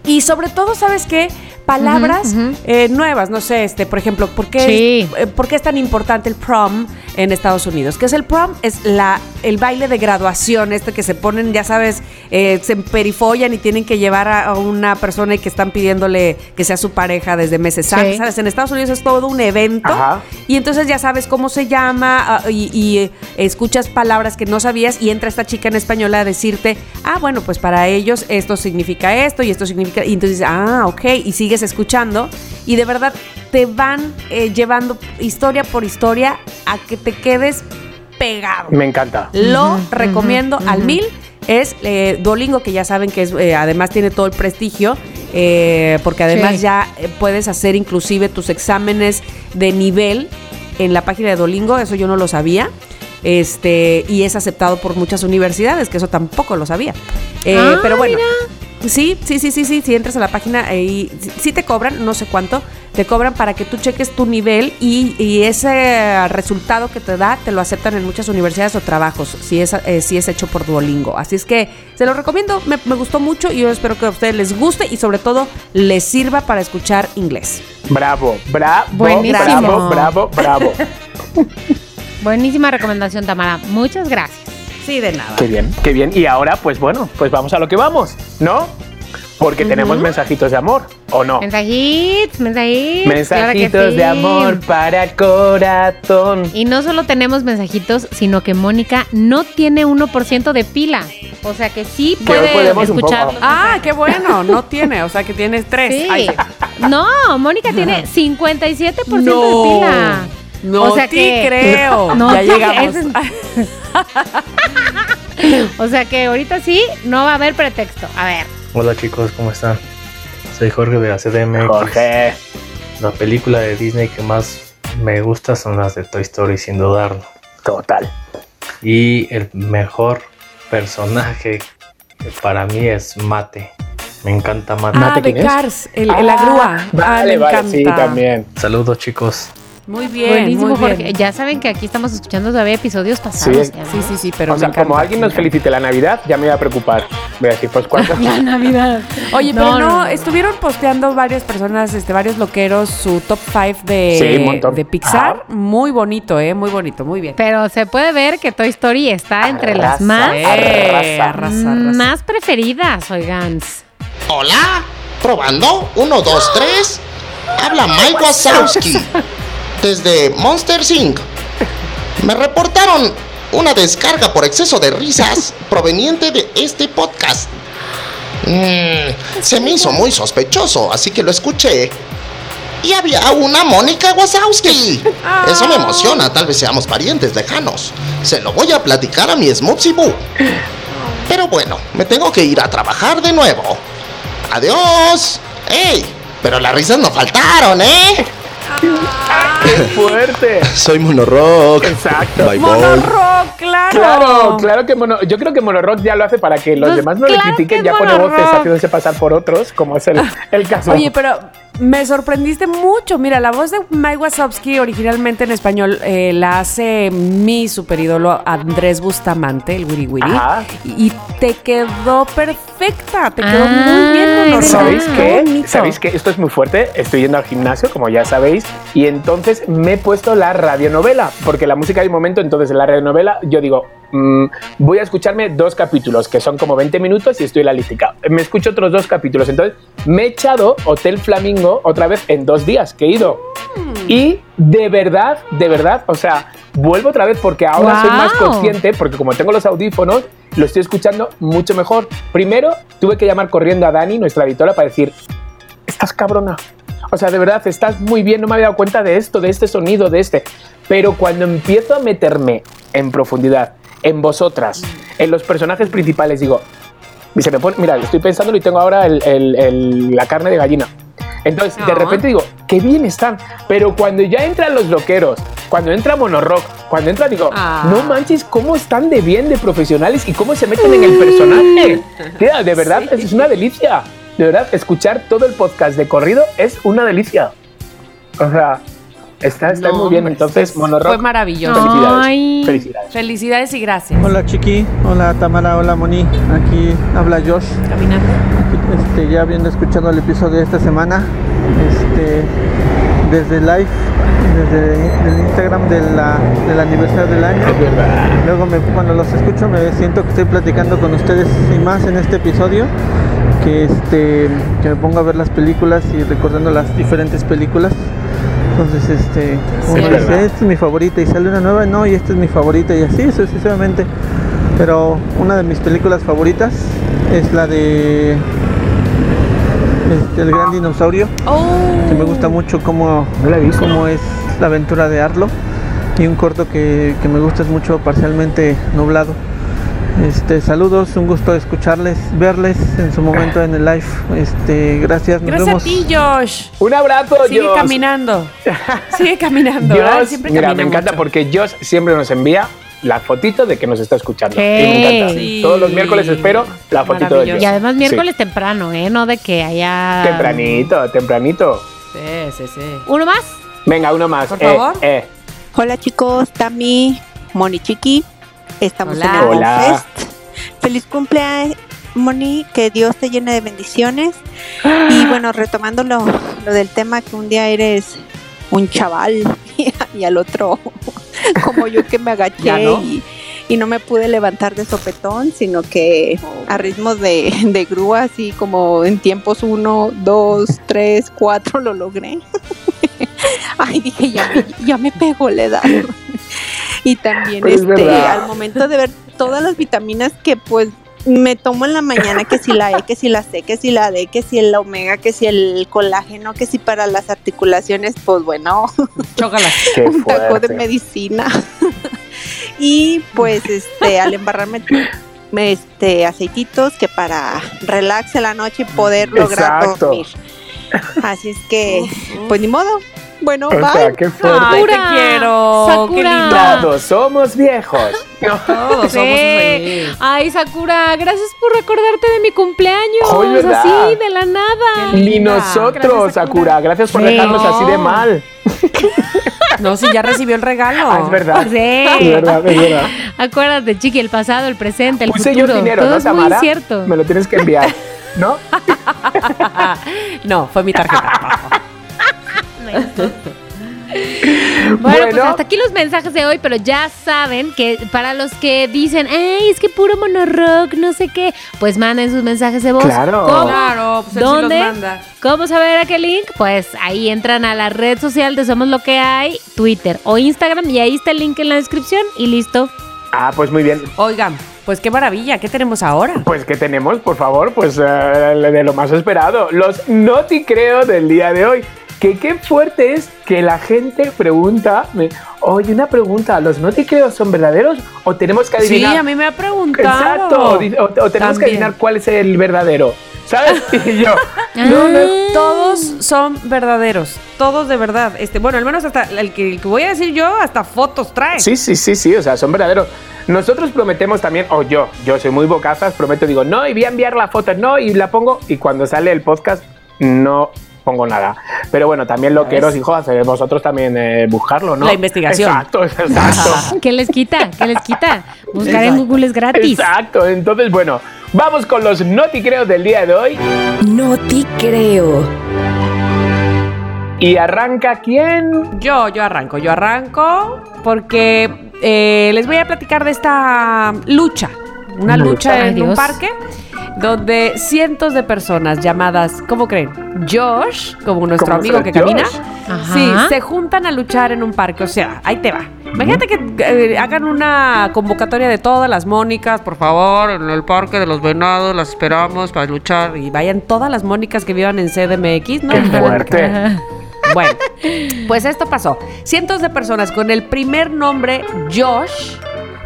Y sobre todo, ¿sabes qué? Palabras eh, nuevas, no sé, este, por ejemplo, ¿por qué, Sí. es, eh, ¿por qué es tan importante el prom en Estados Unidos? ¿Qué es el prom? Es la, el baile de graduación, este que se ponen, ya sabes, eh, se emperifollan y tienen que llevar a, a una persona y que están pidiéndole que sea su pareja desde meses Sí. antes, ¿sabes? En Estados Unidos es todo un evento Ajá. y entonces ya sabes cómo se llama ah, y, y, eh, escuchas palabras que no sabías y entra esta chica en español a decirte, ah, bueno, pues para ellos esto significa esto y esto significa... Y entonces, ah, ok, y sigues escuchando y de verdad te van eh, llevando historia por historia a que te quedes pegado. Me encanta. Lo recomiendo al mil. Es eh, Duolingo, que ya saben que es, eh, además tiene todo el prestigio, eh, porque además Sí. ya eh, puedes hacer inclusive tus exámenes de nivel en la página de Duolingo, eso yo no lo sabía. Este, y es aceptado por muchas universidades, que eso tampoco lo sabía. Eh, Ah, pero bueno, sí, sí, sí, sí, sí, si entras a la página eh, y sí- sí te cobran, no sé cuánto, te cobran para que tú cheques tu nivel y, y ese resultado que te da te lo aceptan en muchas universidades o trabajos, si es, eh, si es hecho por Duolingo. Así es que se lo recomiendo, me, me gustó mucho y yo espero que a ustedes les guste y sobre todo les sirva para escuchar inglés. Bravo, bravo, Buenísimo. bravo, bravo, bravo. Buenísima recomendación, Tamara. Muchas gracias. Sí, de nada. Qué bien, qué bien. Y ahora, pues bueno, pues vamos a lo que vamos, ¿no? Porque tenemos mensajitos de amor, ¿o no? Mensajitos, mensajitos. claro Mensajitos sí. de amor para corazón. Y no solo tenemos mensajitos, sino que Mónica no tiene 1% de pila. O sea que sí puede escuchar. Ah, qué bueno, no tiene, o sea que tienes tres. Sí. Ay, No, Mónica tiene 57% No. de pila. No O sea te que- creo. No ya te- llegamos. O sea que ahorita sí no va a haber pretexto. A ver. Hola chicos, ¿cómo están? Soy Jorge de la CDMX. Jorge. La película de Disney que más me gusta son las de Toy Story, sin dudarlo. Total. Y el mejor personaje para mí es Mate. Me encanta Mate. Ah, ¿Mate de quién es? Cars, el, la grúa. Vale, ah, me vale, encanta. sí, también. Saludos chicos. Muy bien, Buenísimo, muy bien. Jorge. Ya saben que aquí estamos escuchando todavía episodios pasados. Sí. ya, ¿no? Sí, sí, sí, pero o sea, como alguien nos felicite la Navidad, ya me voy a preocupar. Voy a decir, pues cuánto. La Navidad. Oye, No, pero no, estuvieron posteando varias personas, este, varios loqueros, su top 5 de, Sí, de Pixar. Muy bonito, ¿eh? Muy bonito, muy bien. Pero se puede ver que Toy Story está entre las más, Eh, arrasa. arrasa, arrasa. más preferidas, oigan. Hola, probando. Uno, dos, tres. Habla Mike Wazowski desde Monster Inc. Me reportaron una descarga por exceso de risas proveniente de este podcast. Mm, se me hizo muy sospechoso, así que lo escuché. Y había una Mónica Wazowski. Eso me emociona, tal vez seamos parientes lejanos. Se lo voy a platicar a mi Smoothie Boo. Pero bueno, me tengo que ir a trabajar de nuevo. Adiós. ¡Ey! Pero las risas no faltaron, ¿eh? ¡Qué fuerte! Soy Monorock. Exacto. Monorock, claro. Claro, claro que Mono, yo creo que Monorock ya lo hace para que los Pues demás no claro le critiquen, que ya pone voces haciéndose pasar por otros, como es el, el caso. Oye, pero me sorprendiste mucho. Mira, la voz de Mike Wazowski originalmente en español eh, la hace mi superídolo Andrés Bustamante, el Wiri Wiri. Ajá. Y te quedó perfecta. Te quedó Ah, muy bien, Monorock. ¿Sabéis Qué. ¿Sabéis qué? Esto es muy fuerte. Estoy yendo al gimnasio, como ya sabéis, y entonces me he puesto la radionovela, porque la música hay un momento, entonces en la radionovela yo digo, mm, voy a escucharme dos capítulos, que son como 20 minutos y estoy en la lística. Me escucho otros dos capítulos, entonces me he echado Hotel Flamingo otra vez en dos días que he ido. Y de verdad, de verdad, o sea, vuelvo otra vez porque ahora soy más consciente, porque como tengo los audífonos, lo estoy escuchando mucho mejor. Primero, tuve que llamar corriendo a Dani, nuestra editora, para decir, estás cabrona. O sea, de verdad, estás muy bien, no me había dado cuenta de esto, de este sonido, de este. Pero cuando empiezo a meterme en profundidad, en vosotras, en los personajes principales, digo, y se me pone, mira, estoy pensando y tengo ahora el- el- el- la carne de gallina. Entonces, de repente digo, qué bien están. Pero cuando ya entran los loqueros, cuando entra Monorock, cuando entra, digo, Ah. no manches, cómo están de bien, de profesionales y cómo se meten en el personaje. Tía, de verdad, es una delicia. De verdad, escuchar todo el podcast de corrido es una delicia. O sea, está, está No, muy bien. Entonces, fue Monorock, maravilloso. felicidades. Ay. Felicidades. Felicidades y gracias. Hola Chiqui, hola Tamara, hola Moni, aquí habla Josh, Caminando. este, ya habiendo escuchado el episodio de esta semana, este, desde live, desde el Instagram de la, del aniversario del año, Es verdad. luego me- cuando los escucho me siento que estoy platicando con ustedes y más en este episodio, que, este, que me pongo a ver las películas y recordando las diferentes películas. Entonces, este, uno es dice, esta es mi favorita y sale una nueva, no, y esta es mi favorita y así sucesivamente. Pero una de mis películas favoritas es la de este, El Gran Dinosaurio, Oh. que me gusta mucho cómo, No cómo es la aventura de Arlo. Y un corto que, que me gusta es mucho Parcialmente Nublado. Este, saludos, un gusto escucharles, verles en su momento en el live. Este, gracias, nos Gracias vemos. a ti, Josh. Un abrazo, Sigue Josh. caminando. Sigue caminando. Josh, Siempre mira, camina me encanta mucho. porque Josh siempre nos envía la fotito de que nos está escuchando. Sí. Y me encanta. Sí. Todos los miércoles espero la fotito de. Josh. Y además Sí. miércoles temprano, ¿eh? No de que haya... Tempranito, tempranito. Sí, sí, sí. ¿Uno más? Venga, uno más. Por Eh, favor. eh. Hola chicos, Tami, Moni Chiqui. Estamos Hola. en el Hola. Fest. Feliz cumpleaños, Moni, que Dios te llene de bendiciones. Y bueno, retomando lo, lo del tema que un día eres un chaval y al otro como yo que me agaché no. y, y no me pude levantar de sopetón, sino que a ritmos de, de grúa, así como en tiempos uno, dos, tres, cuatro, lo logré. Ay, dije, ya me, ya me pegó la edad. Y también este, al momento de ver todas las vitaminas que pues me tomo en la mañana, que si la E, que si la C, que si la D, que si el omega, que si el colágeno, que si para las articulaciones, pues bueno, un taco de medicina. y pues este, al embarrarme este aceititos que para relax en la noche y poder lograr Exacto. dormir. Así es que, pues ni modo. Bueno, O bye. sea, qué fuerte. Ay, te quiero. Sakura. Todos somos viejos. No. Todos Sí. somos así. Ay, Sakura, gracias por recordarte de mi cumpleaños. Ay, ¿verdad? así, de la nada. Qué Ni nosotros, Gracias, Sakura. Gracias por Sí. dejarnos así de mal. No, si ya recibió el regalo. Ah, es verdad. Sí. Es verdad, es verdad. Acuérdate, chiqui, el pasado, el presente, el Puse futuro. yo dinero, Todo ¿no, es muy Tamara? cierto. Me lo tienes que enviar, ¿no? No, fue mi tarjeta. Bueno, pues hasta aquí los mensajes de hoy, pero ya saben que para los que dicen, ay, es que puro monorock, no sé qué, pues manden sus mensajes de voz. Claro. ¿Cómo? Claro, pues él sí ¿Dónde? los manda. ¿Cómo saber a qué link? Pues ahí entran a la red social de Somos Lo que hay, Twitter o Instagram, y ahí está el link en la descripción y listo. Ah, pues muy bien. Oigan, pues qué maravilla, ¿qué tenemos ahora? Pues que tenemos, por favor, pues eh, de lo más esperado, los no creo del día de hoy. Que qué fuerte es que la gente pregunta, me- oye, una pregunta, ¿los no te creo son verdaderos o tenemos que Sí, adivinar? a mí me ha preguntado. Exacto, o, o tenemos que adivinar cuál es el verdadero, ¿sabes? Y yo, no, no, Todos son verdaderos, todos de verdad. Este, bueno, al menos hasta el que, el que voy a decir yo, hasta fotos trae. Sí, sí, sí, sí, o sea, son verdaderos. Nosotros prometemos también, o yo, yo soy muy bocazas, prometo, digo, no, y voy a enviar la foto, no, y la pongo, y cuando sale el podcast, no pongo nada. Pero bueno, también lo que os hijo, hacer vosotros también eh, buscarlo, ¿no? La investigación. Exacto, exacto. ¿Qué les quita? ¿Qué les quita? Buscar en Google es gratis. Exacto, entonces bueno, vamos con los noticreos del día de hoy. No te creo. Y arranca quién? Yo, yo arranco, yo arranco porque eh, les voy a platicar de esta lucha. Una Lucha. en un parque donde cientos de personas llamadas, ¿cómo creen? Josh, como nuestro amigo que camina. Ajá. sí, se juntan a luchar en un parque. O sea, ahí te va. Imagínate que eh, hagan una convocatoria de todas las Mónicas, por favor, en el parque de los venados, las esperamos para luchar. Y vayan todas las Mónicas que vivan en CDMX, ¿no? Qué fuerte. Bueno, pues esto pasó. Cientos de personas con el primer nombre Josh,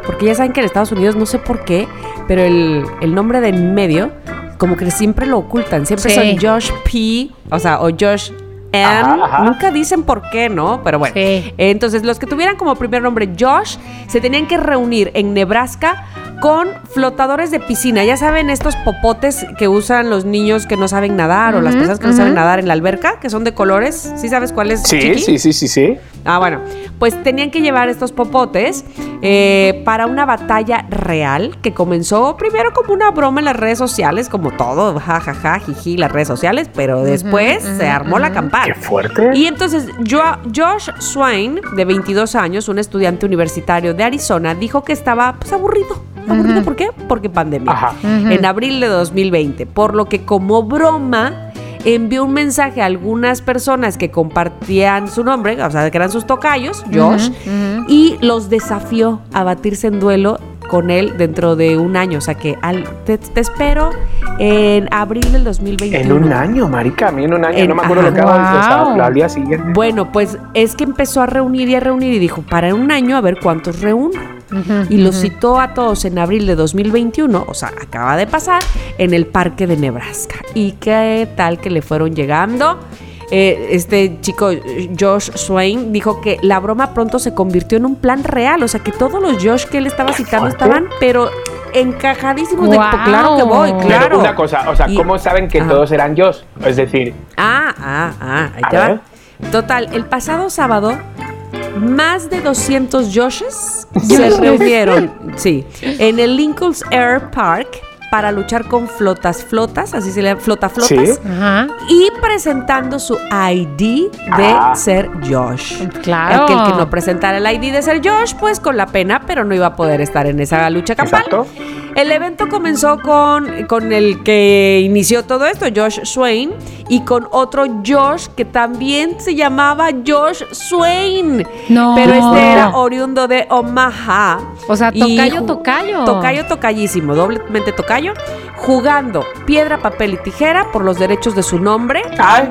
porque ya saben que en Estados Unidos no sé por qué, pero el, el nombre de en medio, como que siempre lo ocultan. Siempre Sí. son Josh P, o sea, o Josh. Ajá, ajá. Nunca dicen por qué, ¿no? Pero bueno. Sí. Entonces, los que tuvieran como primer nombre Josh se tenían que reunir en Nebraska con flotadores de piscina. Ya saben, estos popotes que usan los niños que no saben nadar o las personas que no saben nadar en la alberca, que son de colores. ¿Sí sabes cuál es? Sí, Chiqui? sí, sí, sí, sí. Ah, bueno, pues tenían que llevar estos popotes eh, para una batalla real que comenzó primero como una broma en las redes sociales, como todo, jajaja, jiji, las redes sociales, pero después se armó la campana. Qué fuerte. Y entonces Jo- Josh Swain, de 22 años, un estudiante universitario de Arizona, dijo que estaba pues, aburrido. ¿Aburrido por qué? Porque pandemia. Ajá. En abril de 2020. Por lo que como broma envió un mensaje a algunas personas que compartían su nombre, o sea, que eran sus tocayos, Josh, y los desafió a batirse en duelo con él dentro de un año. O sea que al- te, te espero en abril del 2021. En un año, marica, a mí en un año, En- no me acuerdo ajá. lo que Wow. al día siguiente. Bueno, pues es que empezó a reunir y a reunir y dijo, para un año a ver cuántos reúno. Y los citó a todos en abril de 2021, o sea, acaba de pasar, en el parque de Nebraska. ¿Y qué tal que le fueron llegando? Eh, este chico Josh Swain dijo que la broma pronto se convirtió en un plan real, o sea que todos los Josh que él estaba citando estaban, pero encajadísimos de Guau. claro que voy, claro. Pero una cosa, o sea, Y- ¿cómo saben que Ajá. todos eran yo? Es decir, Ah, ah, ah, ahí te va. Total, el pasado sábado, más de 200 Joshes se reunieron, sí, en el Lincoln's Air Park para luchar con flotas flotas, así se le llama, flota flotas, Sí. Y presentando su ID de Ah. ser Josh. Claro. Aquel que no presentara el ID de ser Josh, pues con la pena, pero no iba a poder estar en esa lucha campal. Exacto. El evento comenzó con, con el que inició todo esto, Josh Swain, y con otro Josh que también se llamaba Josh Swain. No. Pero este era oriundo de Omaha. O sea, tocayo, tocayo. Tocayo, tocallísimo, doblemente tocayo, jugando piedra, papel y tijera por los derechos de su nombre. Ay.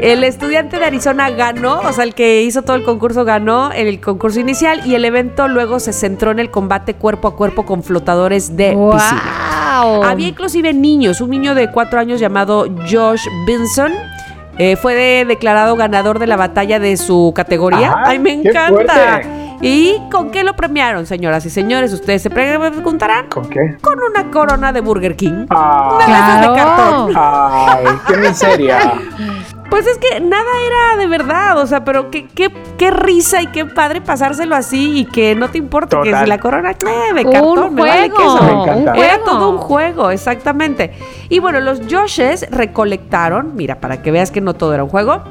El estudiante de Arizona ganó, o sea, el que hizo todo el concurso ganó el concurso inicial y el evento luego se centró en el combate cuerpo a cuerpo con flotadores de piscina. Wow. Había inclusive niños, un niño de cuatro años llamado Josh Benson. eh, fue de- declarado ganador de la batalla de su categoría. Ajá, Ay, me encanta. fuerte. ¿Y con qué lo premiaron, señoras y señores? Ustedes se preguntarán. ¿Con qué? Con una corona de Burger King. Ah. Una de de Claro. cartón. Ay, qué miseria. Pues es que nada era de verdad, o sea, pero qué, qué, qué risa y qué padre pasárselo así y que no te importa que si la corona eh, Un cartón, me vale juego. queso. Me Era juego. todo un juego, exactamente. Y bueno, los Joshes recolectaron, mira, para que veas que no todo era un juego,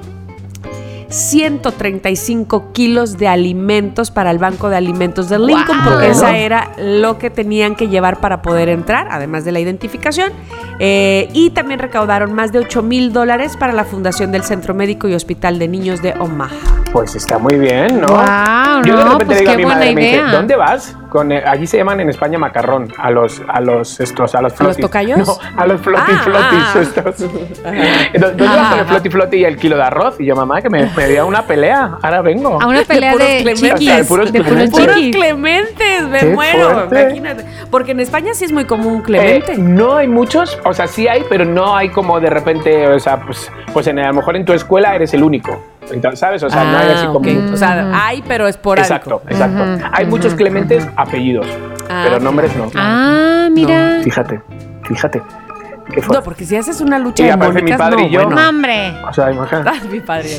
135 kilos de alimentos para el Banco de Alimentos de Lincoln, Wow. porque esa era lo que tenían que llevar para poder entrar, además de la identificación. Eh, y también recaudaron más de 8 mil dólares para la fundación del Centro Médico y Hospital de Niños de Omaha. Pues está muy bien, ¿no? Guau, Yo de no, repente pues digo a mi madre, me dice. ¿dónde vas? Con, eh, allí se llaman en España macarrón, a los, a los estos, a los ¿A los flotis. tocayos? No, a los floti Ah, flotis ah. estos. Entonces, ¿dónde vas con el floti floti y el kilo de arroz? Y yo, mamá, que me, me dio una pelea, ahora vengo. A una pelea puros de, sea, de chiquis. puros de puros Clementes. Puros. Clementes, me Qué muero, fuerte. imagínate. Porque en España sí es muy común Eh, Clemente. no hay muchos, o sea, sí hay, pero no hay como de repente, o sea, pues, pues en, a lo mejor en tu escuela eres el único, Entonces, ¿sabes? O sea, no hay así Ah, como... O sea, hay, pero esporádico. Exacto, exacto. Hay muchos Clementes apellidos, Ah, pero nombres no. Ah, mira. Fíjate, fíjate. Qué. No, porque si haces una lucha Y de aparece mi Mónicas, padre no, y yo. bueno. No, hombre. O sea, imagínate. Mi padre.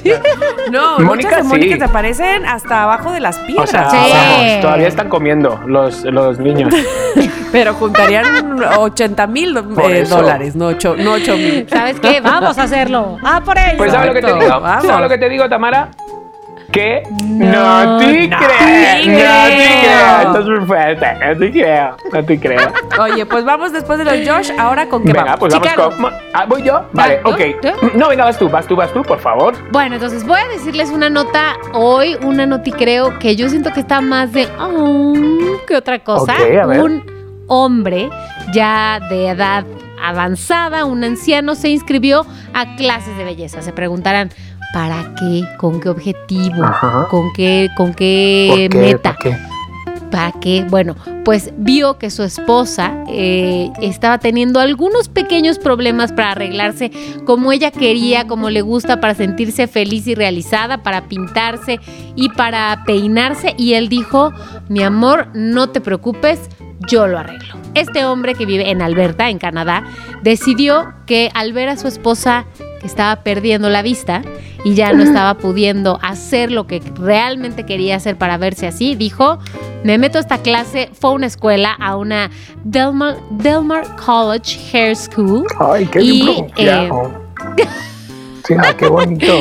No, Mónica, muchas de Mónicas sí. te aparecen hasta abajo de las O piedras. sea, Sí. vamos, todavía están comiendo los, los niños. Pero juntarían 80 mil eso. dólares, no 8 no ocho mil. ¿Sabes qué? Vamos a hacerlo. Ah, por ello. Pues ¿sabes lo que te digo? vamos. ¿Sabes lo que te digo, Tamara? Que No, no, te no creo, no te creo. creo. Esto es muy fuerte, no te creo, no te creo. Oye, pues vamos después de los Josh, ahora con qué Venga, vamos. pues vamos con... Ah, ¿Voy yo? Vale, ¿tú? ok. ¿tú? No, venga, vas tú, vas tú, vas tú, por favor. Bueno, entonces voy a decirles una nota hoy, una noti creo que yo siento que está más de oh, que otra cosa. Ok, a ver. Un hombre ya de edad avanzada, un anciano, se inscribió a clases de belleza. Se preguntarán, ¿para qué? ¿Con qué objetivo? Ajá. ¿Con qué, con qué meta? ¿Por qué? ¿Para qué? Bueno, pues vio que su esposa eh, estaba teniendo algunos pequeños problemas para arreglarse como ella quería, como le gusta, para sentirse feliz y realizada, para pintarse y para peinarse. Y él dijo, mi amor, no te preocupes, yo lo arreglo. Este hombre que vive en Alberta, en Canadá, decidió que al ver a su esposa que estaba perdiendo la vista y ya no estaba pudiendo hacer lo que realmente quería hacer para verse así, dijo, me meto a esta clase, fue a una escuela, a una Delmar, Delmar College Hair School. Ay, qué Y, qué bonito.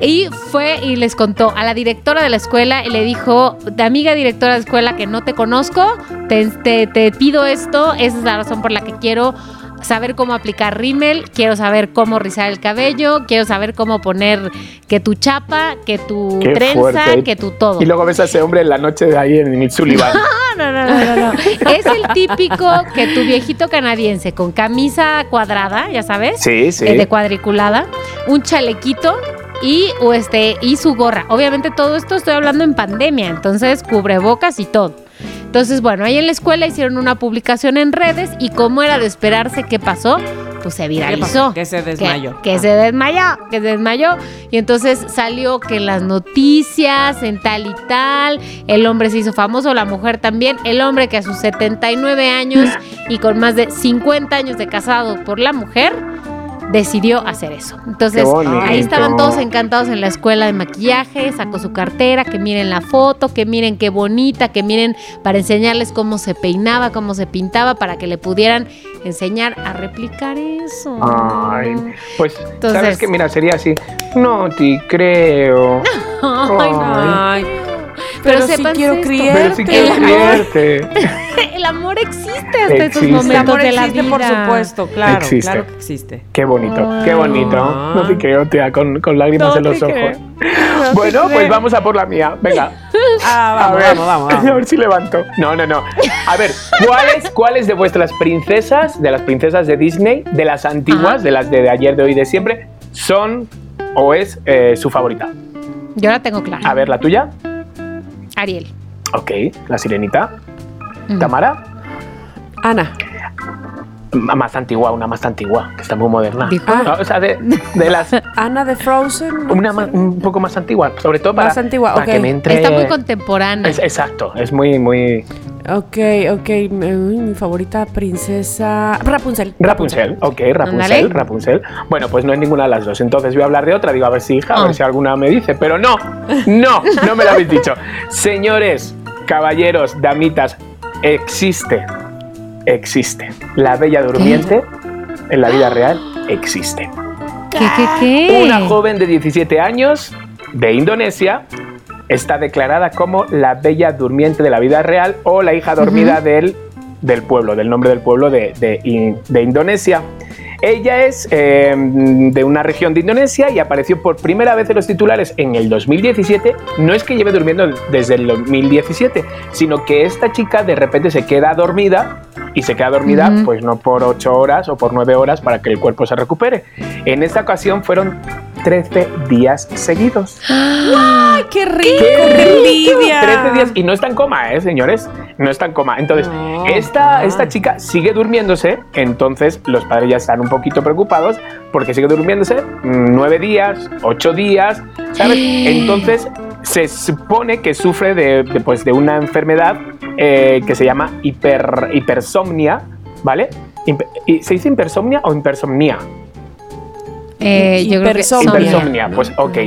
Y fue y les contó a la directora de la escuela y le dijo, amiga directora de escuela que no te conozco, te, te- te pido esto, esa es la razón por la que quiero saber cómo aplicar rímel, quiero saber cómo rizar el cabello, quiero saber cómo poner que tu chapa, que tu Qué trenza, fuerte. que tu todo. Y luego ves a ese hombre en la noche de ahí en Sullivan. No, no, no, no, no. Es el típico que tu viejito canadiense con camisa cuadrada, ya sabes, Sí, sí. eh, de cuadriculada, un chalequito y, o este, y su gorra. Obviamente todo esto estoy hablando en pandemia, entonces cubrebocas y todo. Entonces, bueno, ahí en la escuela hicieron una publicación en redes y como era de esperarse, ¿qué pasó? Pues se viralizó. Que se desmayó. Que, que se desmayó, que se desmayó. Y entonces salió que en las noticias, en tal y tal, el hombre se hizo famoso, la mujer también. El hombre que a sus 79 años y con más de 50 años de casado por la mujer, decidió hacer eso. Entonces, ahí estaban todos encantados en la escuela de maquillaje, sacó su cartera, que miren la foto, que miren qué bonita, que miren para enseñarles cómo se peinaba, cómo se pintaba, para que le pudieran enseñar a replicar eso. Ay, pues, Entonces- ¿sabes qué? Mira, sería así. No te creo. Ay, no. Ay, Pero, pero sí quiero criarte. El quiero amor- criarte. El amor existe hasta esos Existe. El momentos amor de la existe, vida. por supuesto, claro, Existe. claro que existe. Qué bonito, qué Ay. bonito. No te creo, tía, con, con lágrimas No en los ojos. bueno, pues vamos a por la mía. Venga. Ah, a vamos, ver, vamos, vamos, A ver si levanto. No, no, no. A ver, ¿cuáles, ¿cuáles de vuestras princesas, de las princesas de Disney, de las antiguas, de las de, de ayer, de hoy, de siempre, son o es eh, su favorita? Yo la tengo clara. A ver, la tuya. Ariel. Ok, la sirenita. Mm. Tamara. Ana. Más antigua, una más antigua, que está muy moderna. Dijo. No, o sea, de, de las. Ana de Frozen. Una ma- un poco más antigua, sobre todo para, Más antigua, para ok. que me entre. Está muy contemporánea. Es- exacto, es muy, muy. Ok, ok. mi favorita princesa. Rapunzel. Rapunzel, ok, Rapunzel. Rapunzel. Bueno, pues no es ninguna de las dos. Entonces voy a hablar de otra, digo a ver si hija, a Ah. ver si alguna me dice. Pero no, no, no me lo habéis dicho. Señores, caballeros, damitas, existe, existe. La Bella Durmiente en la vida real existe. ¿Qué, qué, qué? Una joven de 17 años de Indonesia está declarada como la bella durmiente de la vida real o la hija dormida del, del pueblo, del nombre del pueblo de, de In- de Indonesia. Ella es eh, de una región de Indonesia y apareció por primera vez en los titulares en el 2017. No es que lleve durmiendo desde el 2017, sino que esta chica de repente se queda dormida y se queda dormida pues no por 8 horas o por 9 horas para que el cuerpo se recupere. En esta ocasión fueron 13 días seguidos. ¡Ay, qué rico! ¡Qué ¡Qué rico! envidia! 13 días y no está en coma, ¿eh, señores? No está en coma. Entonces, No. esta, esta chica sigue durmiéndose, entonces los padres ya están un poquito preocupados porque sigue durmiéndose mm, nueve días, ocho días, ¿sabes? Entonces, se supone que sufre de, de, pues, de una enfermedad eh, que se llama hiper, hipersomnia, ¿vale? ¿Se dice hipersomnia o hipersomnia? Eh, yo creo que Hipersomnia. Pues ok.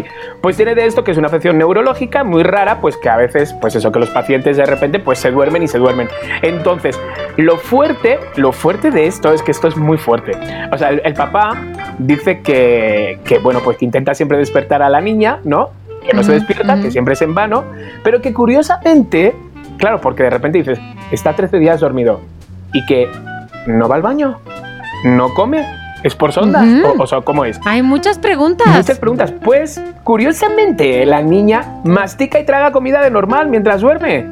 Pues tiene de esto que es una afección neurológica muy rara, pues que a veces, pues eso, que los pacientes de repente pues se duermen y se duermen. Entonces, lo fuerte, lo fuerte de esto es que esto es muy fuerte. O sea, el, el papá dice que, que, bueno, pues que intenta siempre despertar a la niña, ¿no? Que no se despierta, que siempre es en vano, pero que curiosamente, claro, porque de repente dices, está 13 días dormido y que no va al baño, no come, es por sondas, o, o sea, ¿cómo es? Hay muchas preguntas. Muchas preguntas. Pues, curiosamente, la niña mastica y traga comida de normal mientras duerme.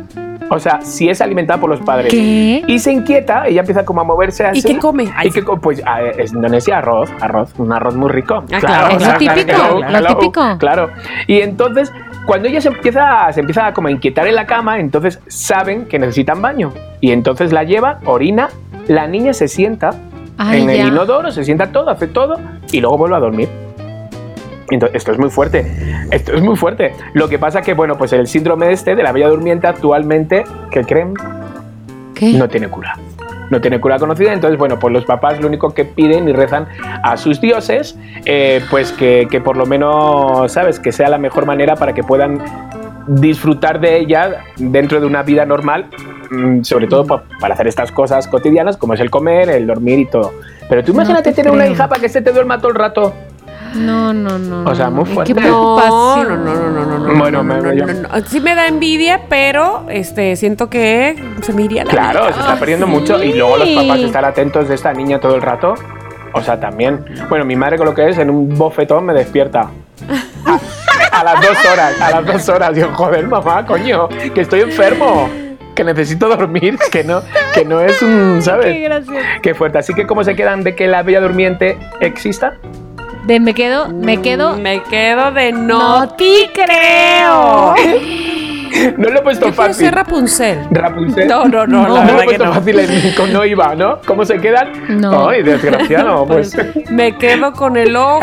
O sea, si es alimentada por los padres. ¿Qué? Y se inquieta, ella empieza como a moverse así. ¿Y qué come? Ay, Y que co- pues ah, es Indonesia arroz, arroz, un arroz muy rico. Ah, claro, es lo típico, lo típico. Claro. Y entonces, cuando ella se empieza, se empieza como a inquietar en la cama, entonces saben que necesitan baño. Y entonces la lleva, orina, la niña se sienta Ay, en ya. el inodoro, se sienta todo, hace todo y luego vuelve a dormir. Entonces, esto es muy fuerte. Esto es muy fuerte. Lo que pasa que, bueno, pues el síndrome este de la bella durmiente actualmente, ¿qué creen? ¿Qué? No tiene cura. No tiene cura conocida. Entonces, bueno, pues los papás lo único que piden y rezan a sus dioses, eh, pues que, que por lo menos, ¿sabes? Que sea la mejor manera para que puedan disfrutar de ella dentro de una vida normal, sobre todo pa- para hacer estas cosas cotidianas como es el comer, el dormir y todo. Pero tú No imagínate te tener una hija para que se te duerma todo el rato. No, no, no. O sea, no. muy fuerte. Qué No, preocupación. no, no, no, no, no, no. Bueno, no, me- no, yo- no, no. Sí me da envidia, pero este siento que se me iría la Claro, vida. se está perdiendo sí. mucho y luego los papás estar atentos de esta niña todo el rato. O sea, también. Bueno, mi madre con lo que es, en un bofetón me despierta. A, a las dos horas, a las dos horas. Yo, joder, mamá, coño, que estoy enfermo, que necesito dormir, que no, que no es un, Qué ¿sabes? gracioso. Qué fuerte. Así que, ¿cómo se quedan de que la bella durmiente exista? De me quedo, me quedo. Me quedo de no, No te creo. No lo he puesto Yo fácil. ser Rapunzel. Rapunzel. No, no, no, la lo verdad he que puesto no. fácil en- con no iba, ¿no? ¿Cómo se quedan? No. Ay, desgraciado, pues. Me quedo con el ojo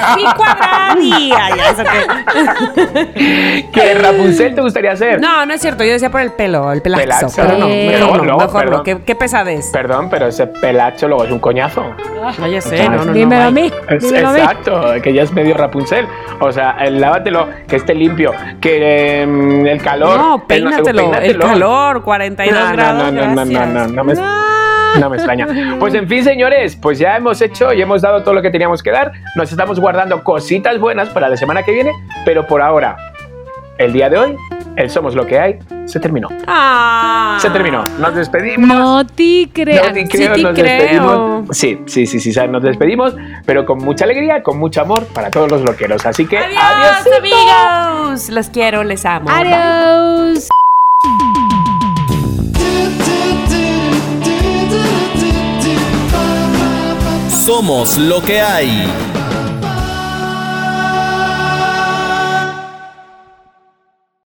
que- ¿Qué Rapunzel te gustaría ser? No, no es cierto. Yo decía por el pelo, el pelazo. Pelazo. Pero no, mejor no, No, mejor perdón. no. ¿Qué, qué pesadez? Perdón, pero ese pelacho luego es un coñazo. No, ya sé, no, no, no. Dímelo a ay. mí. Es- Dímelo a mí. exacto, que ya es medio Rapunzel. O sea, el lávatelo, que esté limpio, que em, el calor. No, el- peínatelo. El calor, 42 No, grados. no, no, no, no, no me, no me extraña. Pues en fin, señores, pues ya hemos hecho y hemos dado todo lo que teníamos que dar. Nos estamos guardando cositas buenas para la semana que viene, pero por ahora, el día de hoy, el Somos lo que hay, se terminó. Ah. Se terminó. Nos despedimos. No te creo. No te sí creo, te nos creo. despedimos. Sí, sí, sí, sí, nos despedimos, pero con mucha alegría, con mucho amor para todos los loqueros. Así que Adiós, adiós. amigos. Los quiero, les amo. Bye. Adiós. Somos lo que hay.